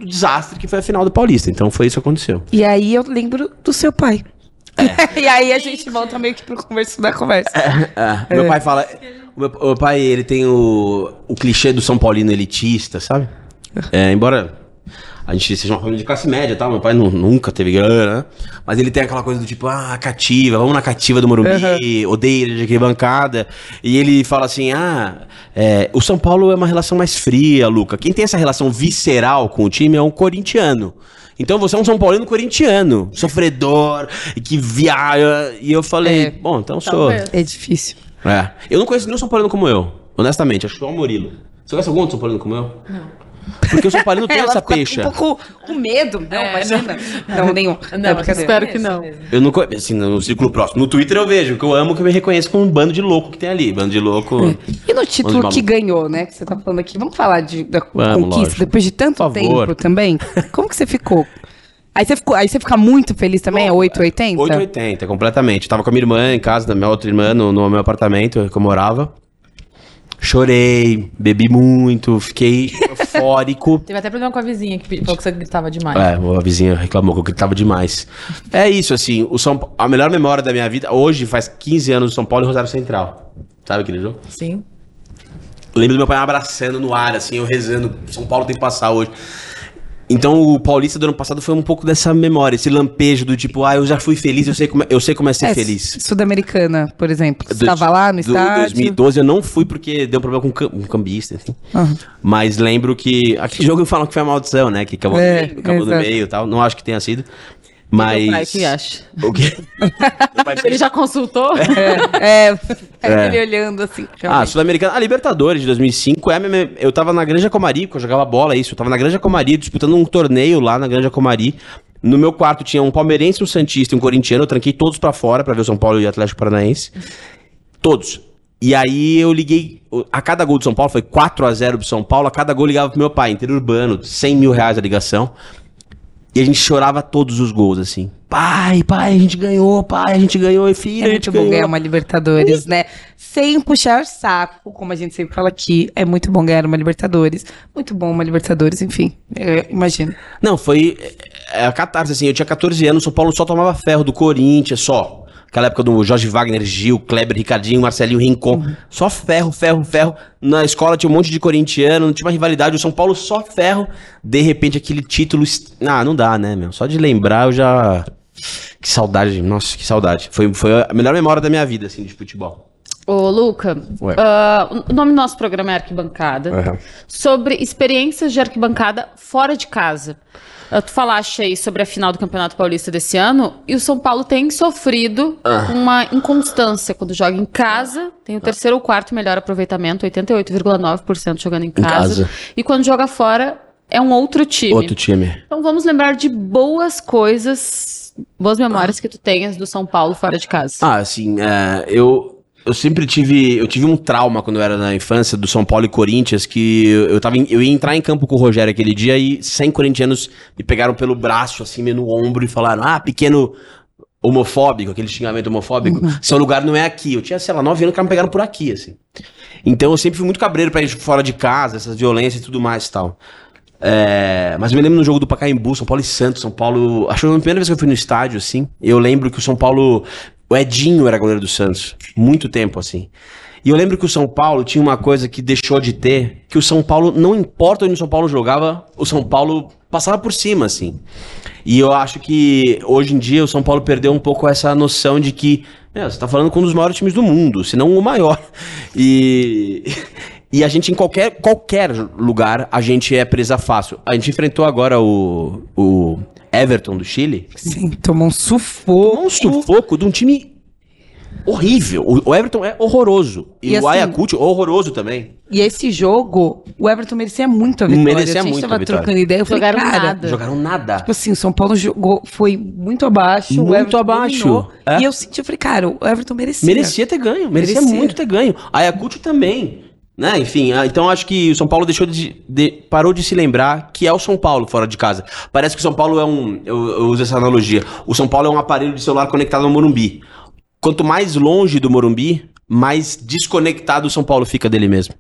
desastre que foi a final do Paulista. Então foi isso que aconteceu. E aí eu lembro do seu pai. É. e aí a gente volta meio que pro converso da conversa. Ah, Meu pai fala. O meu, o meu pai, ele tem o, o clichê do São Paulino elitista, sabe? É, embora. A gente seja uma família de classe média tal. Meu pai nu- nunca teve grana, né? Mas ele tem aquela coisa do tipo, ah, cativa, vamos na cativa do Morumbi, odeia ele de arquibancada. E ele fala assim: ah, é, o São Paulo é uma relação mais fria, Luca. Quem tem essa relação visceral com o time é um corintiano. Então você é um São Paulino corintiano, sofredor, e que viaja. E eu falei, É. bom, então sou. É difícil. É. Eu não conheço nenhum São Paulino como eu, honestamente. Acho que só o Murilo. Você conhece algum outro São Paulino como eu? Não. Porque o São Paulino tem essa peixa. um pouco com medo. Não, É, imagina. Não, nenhum. Não, brincadeira. espero que não. Eu não conheço, assim, no círculo próximo. No Twitter eu vejo, que eu amo, que eu me reconheço como um bando de louco que tem ali. Bando de louco. E no título que ganhou, né? Que você tá falando aqui. Vamos falar de, da Vamos, conquista lógico. depois de tanto tempo também. Como que você ficou? Aí você, ficou, aí você fica muito feliz também? É 880? 880, completamente. Tava com a minha irmã em casa, da minha outra irmã, no, no meu apartamento que eu morava. Chorei, bebi muito, fiquei eufórico. Teve até problema com a vizinha que falou que você gritava demais. É, a vizinha reclamou que eu gritava demais. É isso, assim, o São a melhor memória da minha vida, hoje faz 15 anos São Paulo e Rosário Central. Sabe aquele jogo? Sim. Eu lembro do meu pai me abraçando no ar, assim, eu rezando, São Paulo tem que passar hoje. Então o Paulista do ano passado foi um pouco dessa memória, esse lampejo do tipo, ah, eu já fui feliz, eu sei como é, eu sei como é ser É, feliz. Sul-Americana, por exemplo. Você estava lá no estádio? 2012 eu não fui porque deu problema com cam- um cambista, enfim. Aham. Mas lembro que. Aquele jogo falam que foi a maldição, né? Que acabou, É, no meio, acabou no meio e tal. Não acho que tenha sido. Mas. Meu pai que acha. O quê? Ele já consultou? É, é, É. ele olhando assim. Ah, realmente. Sul-Americana. A Libertadores de 2005 é a minha- Eu tava na Granja Comari, porque eu jogava bola, isso. Eu tava na Granja Comari, disputando um torneio lá na Granja Comari. No meu quarto tinha um palmeirense, um santista e um corintiano. Eu tranquei todos pra fora pra ver o São Paulo e o Atlético Paranaense. Todos. E aí eu liguei. A cada gol do São Paulo foi 4 a 0 pro São Paulo. A cada gol eu ligava pro meu pai, interurbano, 100 mil reais a ligação. E a gente chorava todos os gols, assim. Pai, pai, a gente ganhou, pai, a gente ganhou, e filho, É a gente muito bom ganhou. ganhar uma Libertadores, né? Sem puxar saco, como a gente sempre fala aqui. É muito bom ganhar uma Libertadores. Muito bom uma Libertadores, enfim. Eu imagino. Não, foi é, a catarse, assim, eu tinha 14 anos, São Paulo só tomava ferro do Corinthians, só. Aquela época do Jorge Wagner, Gil, Kleber, Ricardinho, Marcelinho, Rincon. Só ferro, ferro, ferro. Na escola tinha um monte de corintiano, não tinha uma rivalidade. O São Paulo só ferro. De repente, aquele título... est- Ah, não dá, né, meu? Só de lembrar, eu já... Que saudade, nossa, que saudade. Foi, foi a melhor memória da minha vida, assim, de futebol. Ô, Luca, Ué. ah, o nome do nosso programa é Arquibancada. Aham. Sobre experiências de arquibancada fora de casa. Ah, tu falaste aí sobre a final do Campeonato Paulista desse ano, e o São Paulo tem sofrido Ah. uma inconstância quando joga em casa, tem o terceiro ou quarto melhor aproveitamento, 88,9% jogando em casa, casa. E quando joga fora, é um outro time. Outro time. Então vamos lembrar de boas coisas, boas memórias que tu tenhas do São Paulo fora de casa. Ah, assim, é, eu, eu sempre tive. Eu tive um trauma quando eu era na infância do São Paulo e Corinthians, que eu, eu, tava em- eu ia entrar em campo com o Rogério aquele dia e 100 corintianos me pegaram pelo braço, assim, no ombro, e falaram: ah, pequeno. Homofóbico, aquele xingamento homofóbico. Seu lugar não é aqui. Eu tinha, sei lá, 9 anos que me pegaram por aqui, assim. Então eu sempre fui muito cabreiro pra ir fora de casa, essas violências e tudo mais e tal. É, mas eu me lembro no jogo do Pacaembu, São Paulo e Santos, São Paulo. Acho que foi a primeira vez que eu fui no estádio, assim. Eu lembro que o São Paulo. O Edinho era goleiro do Santos. Muito tempo, assim. E eu lembro que o São Paulo tinha uma coisa que deixou de ter, que o São Paulo, não importa onde o São Paulo jogava, o São Paulo passava por cima, assim. E eu acho que hoje em dia o São Paulo perdeu um pouco essa noção de que, meu, você tá falando com um dos maiores times do mundo, se não o maior. E, e a gente, em qualquer, qualquer lugar, a gente é presa fácil. A gente enfrentou agora o, o Everton do Chile. Sim, tomou um sufoco. Um sufoco de um time horrível. O, Everton é horroroso. E, E o assim- Ayacucho, horroroso também. E esse jogo, o Everton merecia muito a vitória. Merecia a gente muito a tava vitória. trocando ideia, eu falei, Jogaram cara, nada. Jogaram nada. Tipo assim, o São Paulo jogou, foi muito abaixo. Muito abaixo, dominou, é. E eu senti, eu falei, cara, o Everton merecia. Merecia ter ganho, merecia, Merecia. muito ter ganho. Ayacucho também. Né? Enfim, ah, então acho que o São Paulo deixou de, de- parou de se lembrar que é o São Paulo fora de casa. Parece que o São Paulo é um. Eu, eu uso essa analogia. O São Paulo é um aparelho de celular conectado ao Morumbi. Quanto mais longe do Morumbi, mais desconectado o São Paulo fica dele mesmo.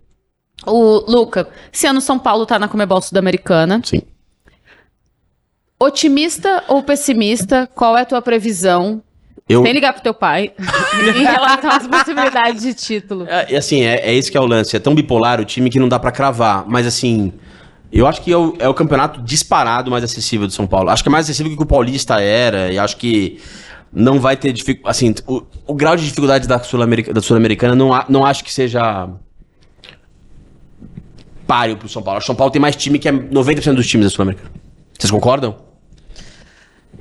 O Luca, esse ano o São Paulo tá na Comebol Sudamericana. Sim. Otimista ou pessimista? Qual é a tua previsão? Eu, Sem ligar pro teu pai. em relação às possibilidades de título. É, e assim, é, é esse que é o lance. É tão bipolar o time que não dá pra cravar. Mas assim, Eu acho que é o, é o campeonato disparado mais acessível do São Paulo. Acho que é mais acessível que o Paulista era. E acho que não vai ter dificuldade. Assim, o, o grau de dificuldade da Sul-Americana Sul não, não acho que seja páreo pro São Paulo. Acho que o São Paulo tem mais time que é 90% dos times da Sul-Americana. Vocês concordam?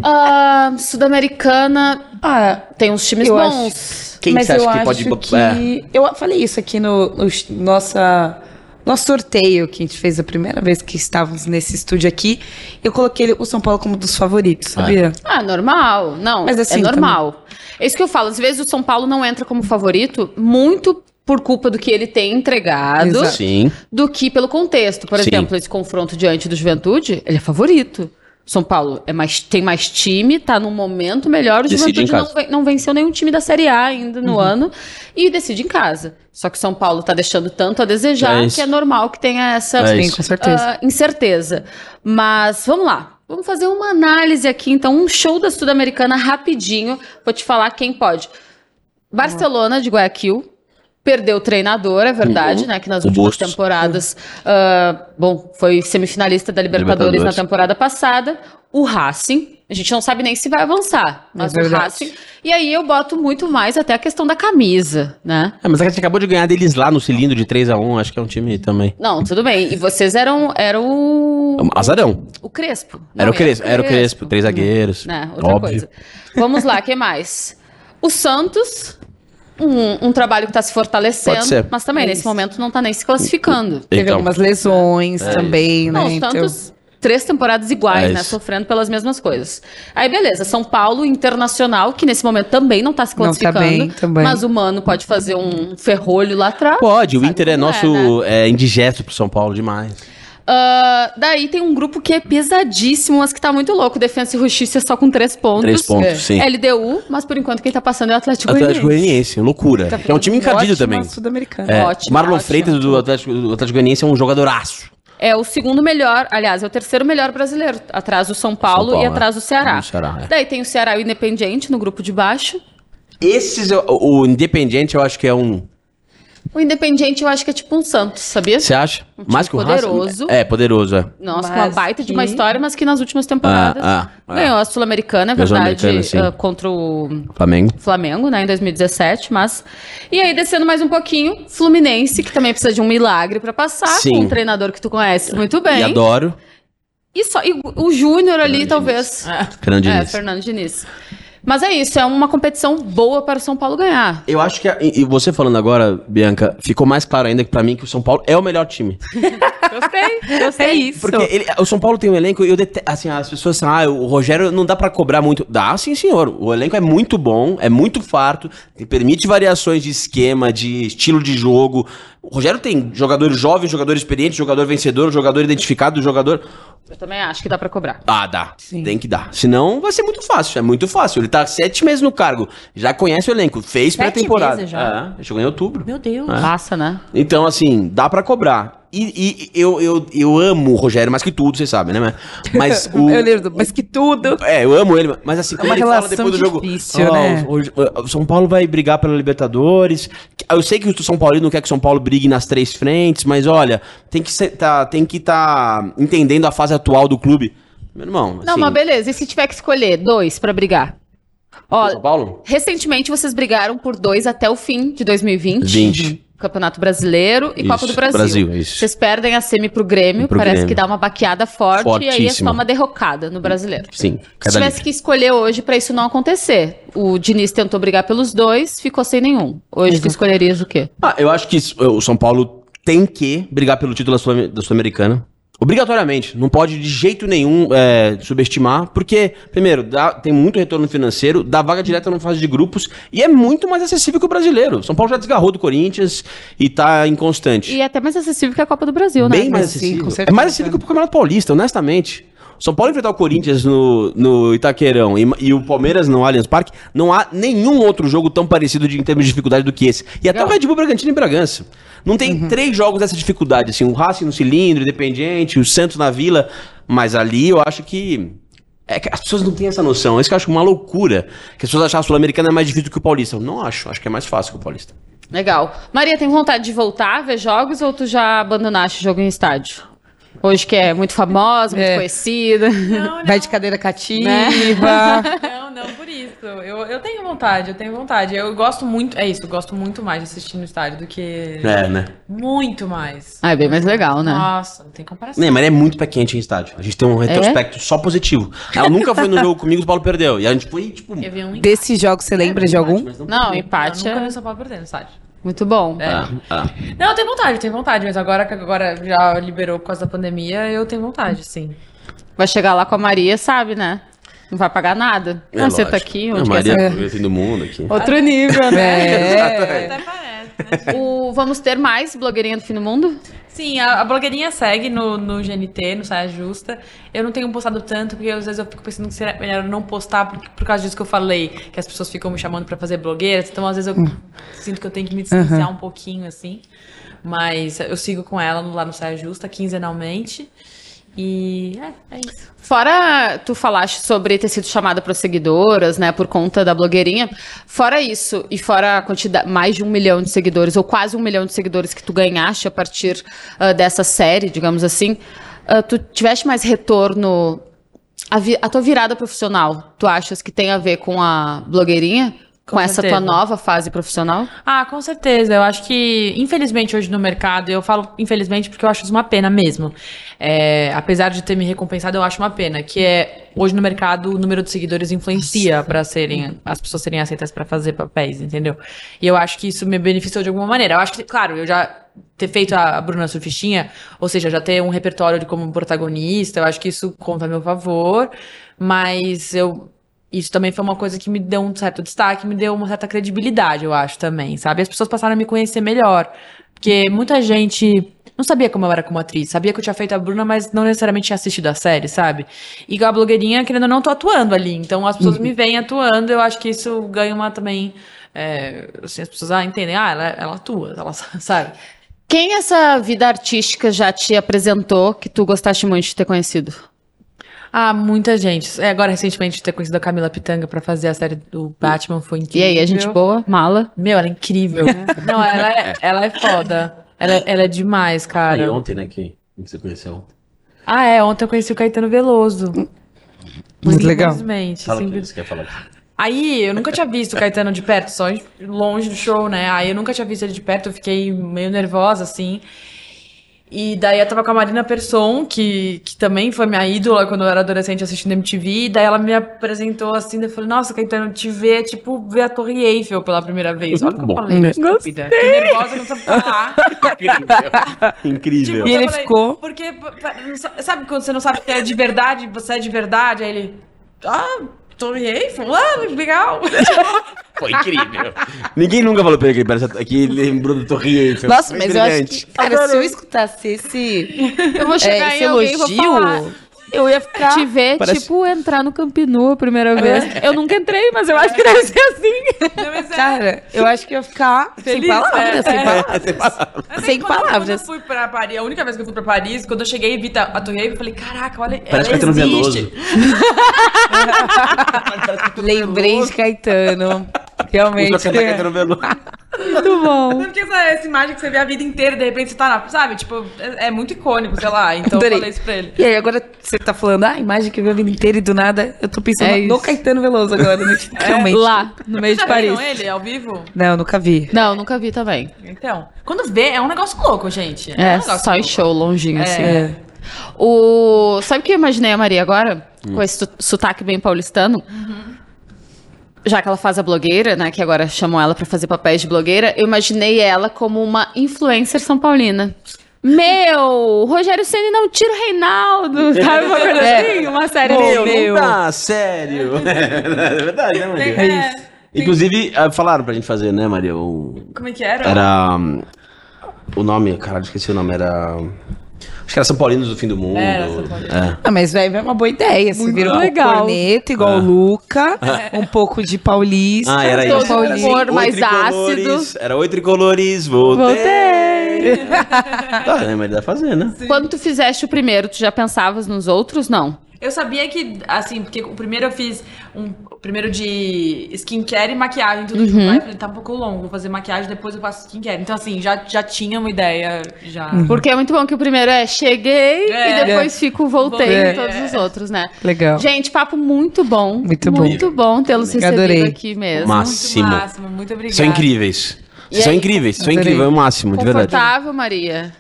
Ah, Sul-Americana Ah, tem uns times bons. Quem mas você acha eu que acho pode- que... é. Eu falei isso aqui no, no nossa, nosso sorteio que a gente fez a primeira vez que estávamos nesse estúdio aqui. Eu coloquei o São Paulo como um dos favoritos, sabia? Ah, normal. Não, Mas assim, é normal. É isso que eu falo. Às vezes o São Paulo não entra como favorito muito por culpa do que ele tem entregado do que pelo contexto. Por Sim. exemplo, esse confronto diante do Juventude, ele é favorito. São Paulo é mais, tem mais time, tá num momento melhor. O Decide Juventude não, não venceu nenhum time da Série A ainda no ano e decide em casa. Só que São Paulo tá deixando tanto a desejar É que é normal que tenha essa É Sim, certeza. ah, incerteza. Mas vamos lá. Vamos fazer uma análise aqui, então, um show da Sul-Americana rapidinho. Vou te falar quem pode. Barcelona de Guayaquil. Perdeu o treinador, é verdade, Uhum. né? Que nas O últimas Bustos. temporadas. ah, bom, foi semifinalista da Libertadores, Libertadores. na temporada passada. O Racing. A gente não sabe nem se vai avançar. Mas É o. Racing. E aí eu boto muito mais até a questão da camisa, né? É, mas a gente acabou de ganhar deles lá no cilindro de 3x1. Acho que é um time também. Não, tudo bem. E vocês eram, eram o, Azarão. o Crespo. Era Não, o Crespo, era o Crespo, três zagueiros. né? Outra óbvio. coisa. Vamos lá, que mais? O Santos, um, um trabalho que está se fortalecendo, Pode ser. mas também É nesse isso. momento não está nem se classificando. Teve Então, algumas lesões também, Não, né? o Santos, três temporadas iguais, É né? isso. Sofrendo pelas mesmas coisas. Aí, beleza, São Paulo Internacional, que nesse momento também não está se Não tá classificando. bem, também. Mas o Mano pode fazer um ferrolho lá atrás. Pode, o Inter é é, nosso é, indigesto pro São Paulo demais. Ah, daí tem um grupo que é pesadíssimo, mas que tá muito louco. Defensa e Justiça só com três pontos. Três pontos, É. sim. LDU, mas por enquanto quem tá passando é o Atlético, Atlético Goianiense. Goianiense, loucura. que é um time encardido Ótima também. É, Ótimo, Marlon ótimo. Freitas do Atlético, do Atlético Goianiense é um jogadoraço. É o segundo melhor, aliás, é o terceiro melhor brasileiro, atrás do São Paulo, São Paulo, e atrás é. do Ceará. Do Ceará, é. Daí tem o Ceará e o Independiente no grupo de baixo. Esses, o, o Independiente, eu acho que é um. O Independiente eu acho que é tipo um Santos, sabia? Você acha? time Mais que o poderoso. É, poderoso, é. Nossa, com Mas uma baita de que- uma história, mas que nas últimas temporadas Ah, ah, ah. ganhou a Sul-Americana, é Ganhou a verdade, ah, contra o Flamengo. Flamengo, né, em 2017, mas... E aí, descendo mais um pouquinho, Fluminense, que também precisa de um milagre pra passar, Sim. com um treinador que tu conheces muito bem. E adoro. E, só, e o Júnior ali, talvez... Grande É, início. Fernando Diniz. Mas é isso, é uma competição boa para o São Paulo ganhar. Eu acho que, a- e você falando agora, Bianca, ficou mais claro ainda que pra mim que o São Paulo é o melhor time. Gostei, gostei. É isso. Porque ele- o São Paulo tem um elenco, eu detesto, assim, as pessoas assim, ah, o Rogério não dá pra cobrar muito. Dá, sim, senhor. O elenco é muito bom, é muito farto, te permite variações de esquema, de estilo de jogo. O Rogério tem jogadores jovens, jogador experiente, jogador vencedor, jogador identificado, jogador. Eu também acho que dá para cobrar. Ah, dá. Sim. Tem que dar. Senão vai ser muito fácil. É muito fácil. Ele tá sete meses no cargo. Já conhece o elenco. Fez Sete pré-temporada. meses já? É, chegou em outubro. Meu Deus. É. Passa, né? Então, assim, dá pra cobrar. E, e eu, eu, eu amo o Rogério mais que tudo, vocês sabem, né? Mas o. Eu lembro, do- mas que tudo. É, eu amo ele, mas assim, É uma ele fala depois do jogo. difícil, "Ó, né?" o, o São Paulo vai brigar pela Libertadores. Eu sei que o São Paulo não quer que o São Paulo brigue nas três frentes, mas olha, tem que ser, tá, tem que tá entendendo a fase atual do clube. Meu irmão. Não, assim, mas beleza. E se tiver que escolher dois para brigar? Ó, São Paulo? recentemente vocês brigaram por dois até o fim de 2020. 20. Campeonato Brasileiro e Isso, Copa do Brasil. Brasil, isso. Vocês perdem a semi pro Grêmio, Pro parece Grêmio. que dá uma baqueada forte e aí é Fortíssima. só uma derrocada no brasileiro. Sim. Se tivesse livre. que escolher hoje pra isso não acontecer, o Diniz tentou brigar pelos dois, ficou sem nenhum. Hoje tu escolherias o quê? Ah, eu acho que o São Paulo tem que brigar pelo título da Sul- da Sul-Americana. Obrigatoriamente. Não pode de jeito nenhum é, subestimar, porque, primeiro, dá- tem muito retorno financeiro, dá vaga direta na fase de grupos e é muito mais acessível que o brasileiro. São Paulo já desgarrou do Corinthians e tá inconstante. E é até mais acessível que a Copa do Brasil, né? Bem mais sim, acessível. com é mais acessível que o Campeonato Paulista, honestamente. São Paulo enfrentar o Corinthians no, no Itaquerão e, e o Palmeiras no Allianz Parque, não há nenhum outro jogo tão parecido de, em termos de dificuldade do que esse. E até o Red Bull Bragantino em Bragança. Não tem três jogos dessa dificuldade, assim, o Racing no cilindro, Independiente, o Santos na Vila, mas ali eu acho que... É que as pessoas não têm essa noção. É isso que eu acho uma loucura. Que as pessoas acham que a Sul-Americana é mais difícil do que o Paulista. Eu não acho. Acho que é mais fácil que o Paulista. Legal. Maria, tem vontade de voltar a ver jogos ou tu já abandonaste o jogo em estádio? Hoje que é muito famosa, muito É. conhecida. Não, não. Vai de cadeira cativa. Não, não, por isso. Eu, eu tenho vontade, eu tenho vontade. Eu gosto muito, é isso, eu gosto muito mais de assistir no estádio do que. É, né? Muito mais. Ah, é bem mais legal, né? Nossa, não tem comparação. Nem, mas é muito pé quente em estádio. A gente tem um retrospecto só positivo. Ela nunca foi no jogo comigo, o Paulo perdeu. E a gente foi, tipo. Um Desses jogos, você lembra de algum? Não, perdeu. empate eu nunca é vi o São Paulo perder no estádio. Muito bom. É. Ah, ah. Não, eu tenho vontade, eu tenho vontade, mas agora que agora já liberou por causa da pandemia, eu tenho vontade, sim. Vai chegar lá com a Maria, sabe, né? Não vai pagar nada. É ah, você tá aqui, onde quer Maria, ser? é. fim do mundo aqui. Outro nível, né? É. Até parece? O, vamos ter mais blogueirinha do fim do mundo? Sim, a, a blogueirinha segue no, no GNT, no Saia Justa. Eu não tenho postado tanto, porque às vezes eu fico pensando que seria melhor não postar por, por causa disso que eu falei, que as pessoas ficam me chamando pra fazer blogueiras. Então, às vezes, eu sinto que eu tenho que me distanciar um pouquinho, assim. Mas eu sigo com ela lá no Saia Justa, quinzenalmente. E é, é isso. Fora tu falaste sobre ter sido chamada para seguidoras, né, por conta da blogueirinha. Fora isso, e fora a quantidade, mais de um milhão de seguidores, ou quase um milhão de seguidores que tu ganhaste a partir ah, dessa série, digamos assim, ah, tu tiveste mais retorno. A, vi- a tua virada profissional, tu achas que tem a ver com a blogueirinha? Com, Com essa tua nova fase profissional? Ah, com certeza. Eu acho que, infelizmente, hoje no mercado, eu falo infelizmente porque eu acho isso uma pena mesmo. É, apesar de ter me recompensado, eu acho uma pena. Que é, hoje no mercado, o número de seguidores influencia para serem, as pessoas serem aceitas para fazer papéis, entendeu? E eu acho que isso me beneficiou de alguma maneira. Eu acho que, claro, eu já ter feito a Bruna Surfistinha, ou seja, já ter um repertório de como protagonista, eu acho que isso conta a meu favor, mas eu isso também foi uma coisa que me deu um certo destaque, me deu uma certa credibilidade, eu acho também, sabe? As pessoas passaram a me conhecer melhor, porque muita gente não sabia como eu era como atriz, sabia que eu tinha feito a Bruna, mas não necessariamente tinha assistido a série, sabe? E a blogueirinha, querendo ou não, tô atuando ali, então as pessoas me veem atuando, eu acho que isso ganha uma também, é, assim, as pessoas ah, entendem, ah, ela, ela atua, ela sabe? Quem essa vida artística já te apresentou que tu gostaste muito de ter conhecido? Ah, muita gente. É, agora, recentemente, ter conhecido a Camila Pitanga pra fazer a série do Batman foi E incrível. aí, a gente boa? Mala? Meu, ela é incrível. Não, ela é, ela é foda. Ela, é- ela é demais, Aí cara. ontem, né, que você conheceu ontem. Ah, é. Ontem eu conheci o Caetano Veloso. Muito legal. Simplesmente. Fala o que você quer falar aqui. Aí, eu nunca tinha visto o Caetano de perto, só longe do show, né? Aí eu nunca tinha visto ele de perto, eu fiquei meio nervosa, assim. E daí eu tava com a Marina Persson, que, que também foi minha ídola quando eu era adolescente assistindo MTV. E daí ela me apresentou assim, daí eu falei, nossa, Caetano, te ver é tipo ver a Torre Eiffel pela primeira vez. Olha o que eu falei, estúpida. Fiquei nervosa, não sabia falar. Incrível. E ele falei, ficou- Porque, sabe quando você não sabe que é de verdade, você é de verdade? Aí ele, ah, Torre Eiffel? Ah, legal. Foi incrível. Ninguém nunca falou pra ele que ele parece que ele lembrou do Torre Eiffel. Nossa, Foi mas eu acho que, cara, se eu escutasse esse, Eu vou chegar é, esse em alguém e vou falar. elogio, eu ia ficar... Te ver, Parece- tipo, entrar no Campinu a primeira vez. Eu nunca entrei, mas eu acho que deve ser assim. Não, é- Cara, eu acho que eu ia ficar Feliz, sem palavras, é, sem é. palavras. Sem aí, quando- palavras. Eu fui pra Paris, a única vez que eu fui pra Paris, quando eu cheguei e vi a Torre Eiffel, eu falei, caraca, olha, Parece ela Caetano existe. Veloso. Lembrei de Caetano. Realmente. Só cantar Caetano Veloso. Muito bom. Porque essa, essa imagem que você vê a vida inteira, de repente você tá na. Sabe? Tipo, é, é muito icônico, sei lá. Então eu Adorei. falei isso pra ele. E aí, agora você tá falando, ah, a imagem que eu vi a vida inteira e do nada, eu tô pensando É no isso. Caetano Veloso agora, né? Realmente. Lá, no meio de Já Paris. viram ele ao vivo? Não, nunca vi. Não, nunca vi também. Então. Quando vê, é um negócio louco, gente. É, um negócio só em show, longinho, assim. É. O... Sabe o que eu imaginei a Maria agora? Com esse sotaque bem paulistano? Já que ela faz a blogueira, né? Que agora chamam ela pra fazer papéis de blogueira, eu imaginei ela como uma influencer são paulina. Meu, Rogério Ceni não tira o Reinaldo, sabe? Uma coisa É. assim, uma série Meu, assim. não dá, sério. É verdade, né, Maria? Tem- é, tem- Inclusive, ah, falaram pra gente fazer, né, Maria? O... Como é que era? Era. hum, O nome, caralho, esqueci o nome, era. Acho que era São Paulinos do Fim do Mundo. É. Ah, mas velho, é uma boa ideia. Você Muito vira um legal. corneta, igual o Luca, um pouco de paulista. Ah, era Todo isso. Era assim, humor oi, mais ácido. Era oi tricolores, voltei. Voltei! Tá, né, mas dá fazer, né? Quando tu fizeste o primeiro, tu já pensavas nos outros? Não. Eu sabia que, assim, porque o primeiro eu fiz um o primeiro de skincare e maquiagem, tudo junto. Aí eu falei, tá um pouco longo, vou fazer maquiagem, depois eu faço skincare. Então, assim, já, já tinha uma ideia, já. Porque é muito bom que o primeiro é cheguei É. e depois fico voltei É. em todos os outros, né? Legal. Gente, papo muito bom. Muito bom. Muito bom tê-los recebido Adorei. aqui mesmo. Máximo. Muito máximo, muito obrigada. São incríveis. E são aí? incríveis, são incríveis, é o máximo, de verdade. Confortável, Maria.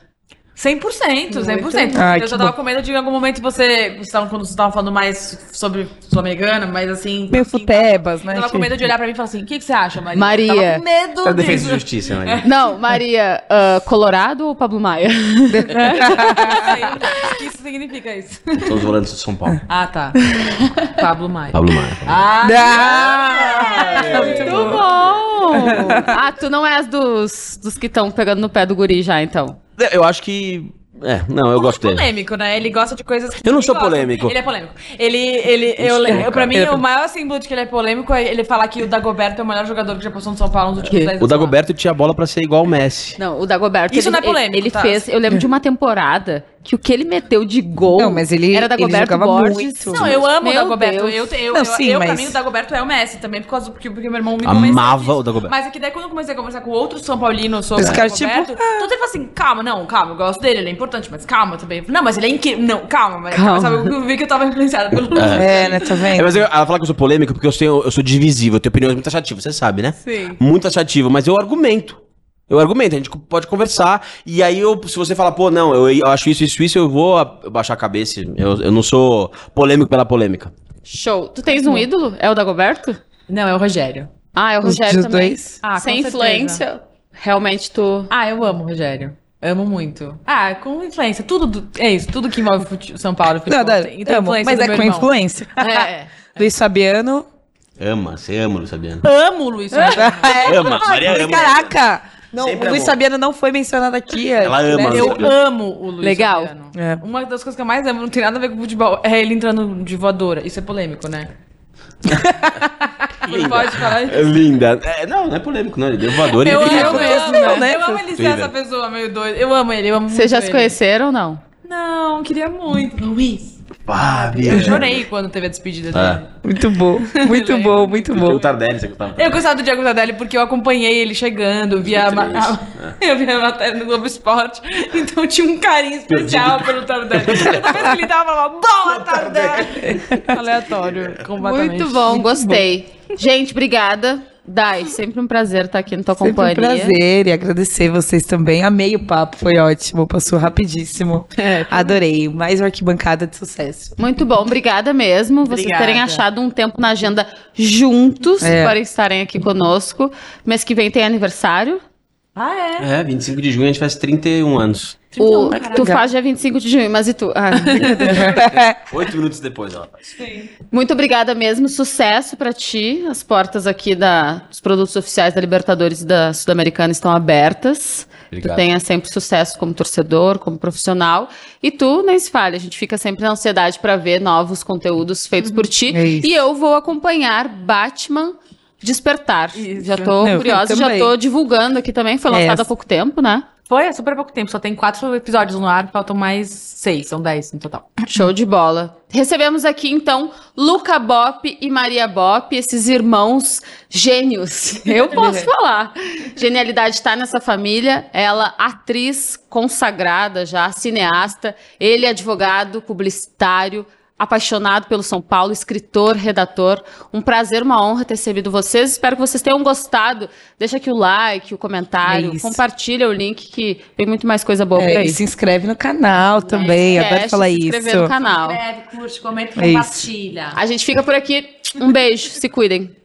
100%, 100%. Ai, eu já tava bom. com medo de em algum momento você, você tava, quando você tava falando mais sobre Sul-Americana, mas assim... Meio assim, futebas, né? Eu tava com medo de olhar pra mim e falar assim, o que, que você acha, Maria? Maria. Eu tava com medo Tá defesa de justiça, Maria. Não, Maria, ah, Colorado ou Pablo Maia? O que isso significa isso? São os volantes de São Paulo. Ah, tá. Pablo Maia. Pablo Maia. Ah, Ah! Muito bom! Ah, tu não és dos, dos que estão pegando no pé do guri já, então. Eu acho que. É, não, eu gosto dele. polêmico, né? Ele gosta de coisas que Eu não sou gosta. polêmico. Ele é polêmico. Ele, ele, eu, sou, eu, pra mim, Ele é o maior símbolo de que ele é polêmico é ele falar que o Dagoberto é o melhor jogador que já passou no São Paulo nos últimos quê? 10 anos. O Dagoberto tinha bola pra ser igual o Messi. Não, o Dagoberto. Isso ele, não é polêmico, Ele, ele tá? fez. Eu lembro de uma temporada que o que ele meteu de gol. Não, mas ele- era ele Dagoberto jogava Borges. muito. Não, eu amo Meu o Dagoberto. Eu, eu, Não, eu, sim, eu pra mas- mim, o Dagoberto é o Messi também, por causa porque, porque meu irmão me Amava o Dagoberto. Mas é que daí quando eu comecei a conversar com outros São Paulinos sobre Os o caras, Dagoberto, tipo, tudo ele fala assim, calma, não, calma, eu gosto dele, ele é importante, mas calma também. Eu Não, mas ele é incrível. Não, calma, mas Calma. sabe, eu vi que eu tava influenciada pelo É, né? Tá É, vendo? mas eu- ela fala que eu sou polêmico porque eu, tenho, eu sou divisivo, eu tenho opiniões muito taxativas, você sabe, né? Sim. Muito taxativo, mas eu argumento. Eu argumento, a gente pode conversar. E aí, eu, se você falar, pô, não, eu, eu acho isso, isso, isso, eu vou baixar a cabeça. Eu, eu não sou polêmico pela polêmica. Show. Tu tens um ídolo? É o Dagoberto? Não, é o Rogério. Ah, é o Os Rogério dos também. dois? Ah, Sem influência. Realmente tu. Ah, eu amo o Rogério. Amo muito. Ah, com influência. Tudo do- é isso, tudo que envolve São Paulo. Futebol, Não, não, tem amo, influência mas é com irmão. influência. É. Luiz Fabiano. Ama, você ama, Luiz Fabiano. Amo o Luiz Fabiano. Ama, Maria ama. Caraca! Não, Sempre o Luiz amou. Fabiano não foi mencionado aqui. Ela ama, né? Luiz Eu Fabiano. amo o Luiz Legal. Fabiano. É. Uma das coisas que eu mais amo, não tem nada a ver com futebol, é ele entrando de voadora. Isso é polêmico, né? Não pode falar É linda. É, não, não é polêmico, não. Ele deu voador e Eu, ele amo, eu, mesmo, amo, né? eu amo ele ser essa pessoa meio doida. Eu amo ele, eu amo Vocês muito já se ele. conheceram ou não? Não, queria muito. Luiz. Fábio. Eu chorei quando teve a despedida É. dele. Muito bom, muito bom, muito bom. O Tardelli, você gostava. Eu gostava do Diego Tardelli porque eu acompanhei ele chegando, via, a, a- eu via a matéria no Globo Esporte, então tinha um carinho especial pelo Tardelli. Toda vez que ele tava, eu falava, boa, Tardelli! Aleatório, completamente. Muito bom, gostei. Gente, obrigada. Dai, sempre um prazer estar aqui na tua Sempre um companhia. prazer e agradecer vocês também. Amei o papo, foi ótimo, passou rapidíssimo. É, Adorei. Mais uma arquibancada de sucesso. Muito bom, obrigada mesmo. Vocês Obrigada. terem achado um tempo na agenda juntos É. para estarem aqui conosco. Mês que vem tem aniversário. Ah, é? É, 25 de junho a gente faz 31 anos. O, caraca. tu faz dia 25 de junho, mas e tu? Ah, Oito minutos depois ela faz. muito obrigada mesmo. Sucesso pra ti. As portas aqui da, dos produtos oficiais da Libertadores e da Sul-Americana estão abertas. Obrigado. Tu tenha sempre sucesso como torcedor, como profissional. E tu, nem se fale, a gente fica sempre na ansiedade pra ver novos conteúdos feitos por ti. É. E eu vou acompanhar Batman Despertar. Isso. Já tô Eu curiosa, já tô divulgando aqui também. Foi lançado É. há pouco tempo, né? Foi há super pouco tempo, só tem quatro episódios no ar, faltam mais seis, são dez no total. Show de bola. Recebemos aqui então Luca Bop e Maria Bop, esses irmãos gênios. Eu posso falar. Genialidade está nessa família. Ela, atriz consagrada já, cineasta. Ele, advogado, publicitário. Apaixonado pelo São Paulo, escritor, redator. Um prazer, uma honra ter recebido vocês. Espero que vocês tenham gostado. Deixa aqui o like, o comentário, É compartilha o link que tem muito mais coisa boa por É, aí. e se inscreve no canal também. Esquece Adoro falar se isso. inscrever no canal. Inscreve, curte, comenta, É isso. compartilha. A gente fica por aqui. Um beijo, se cuidem.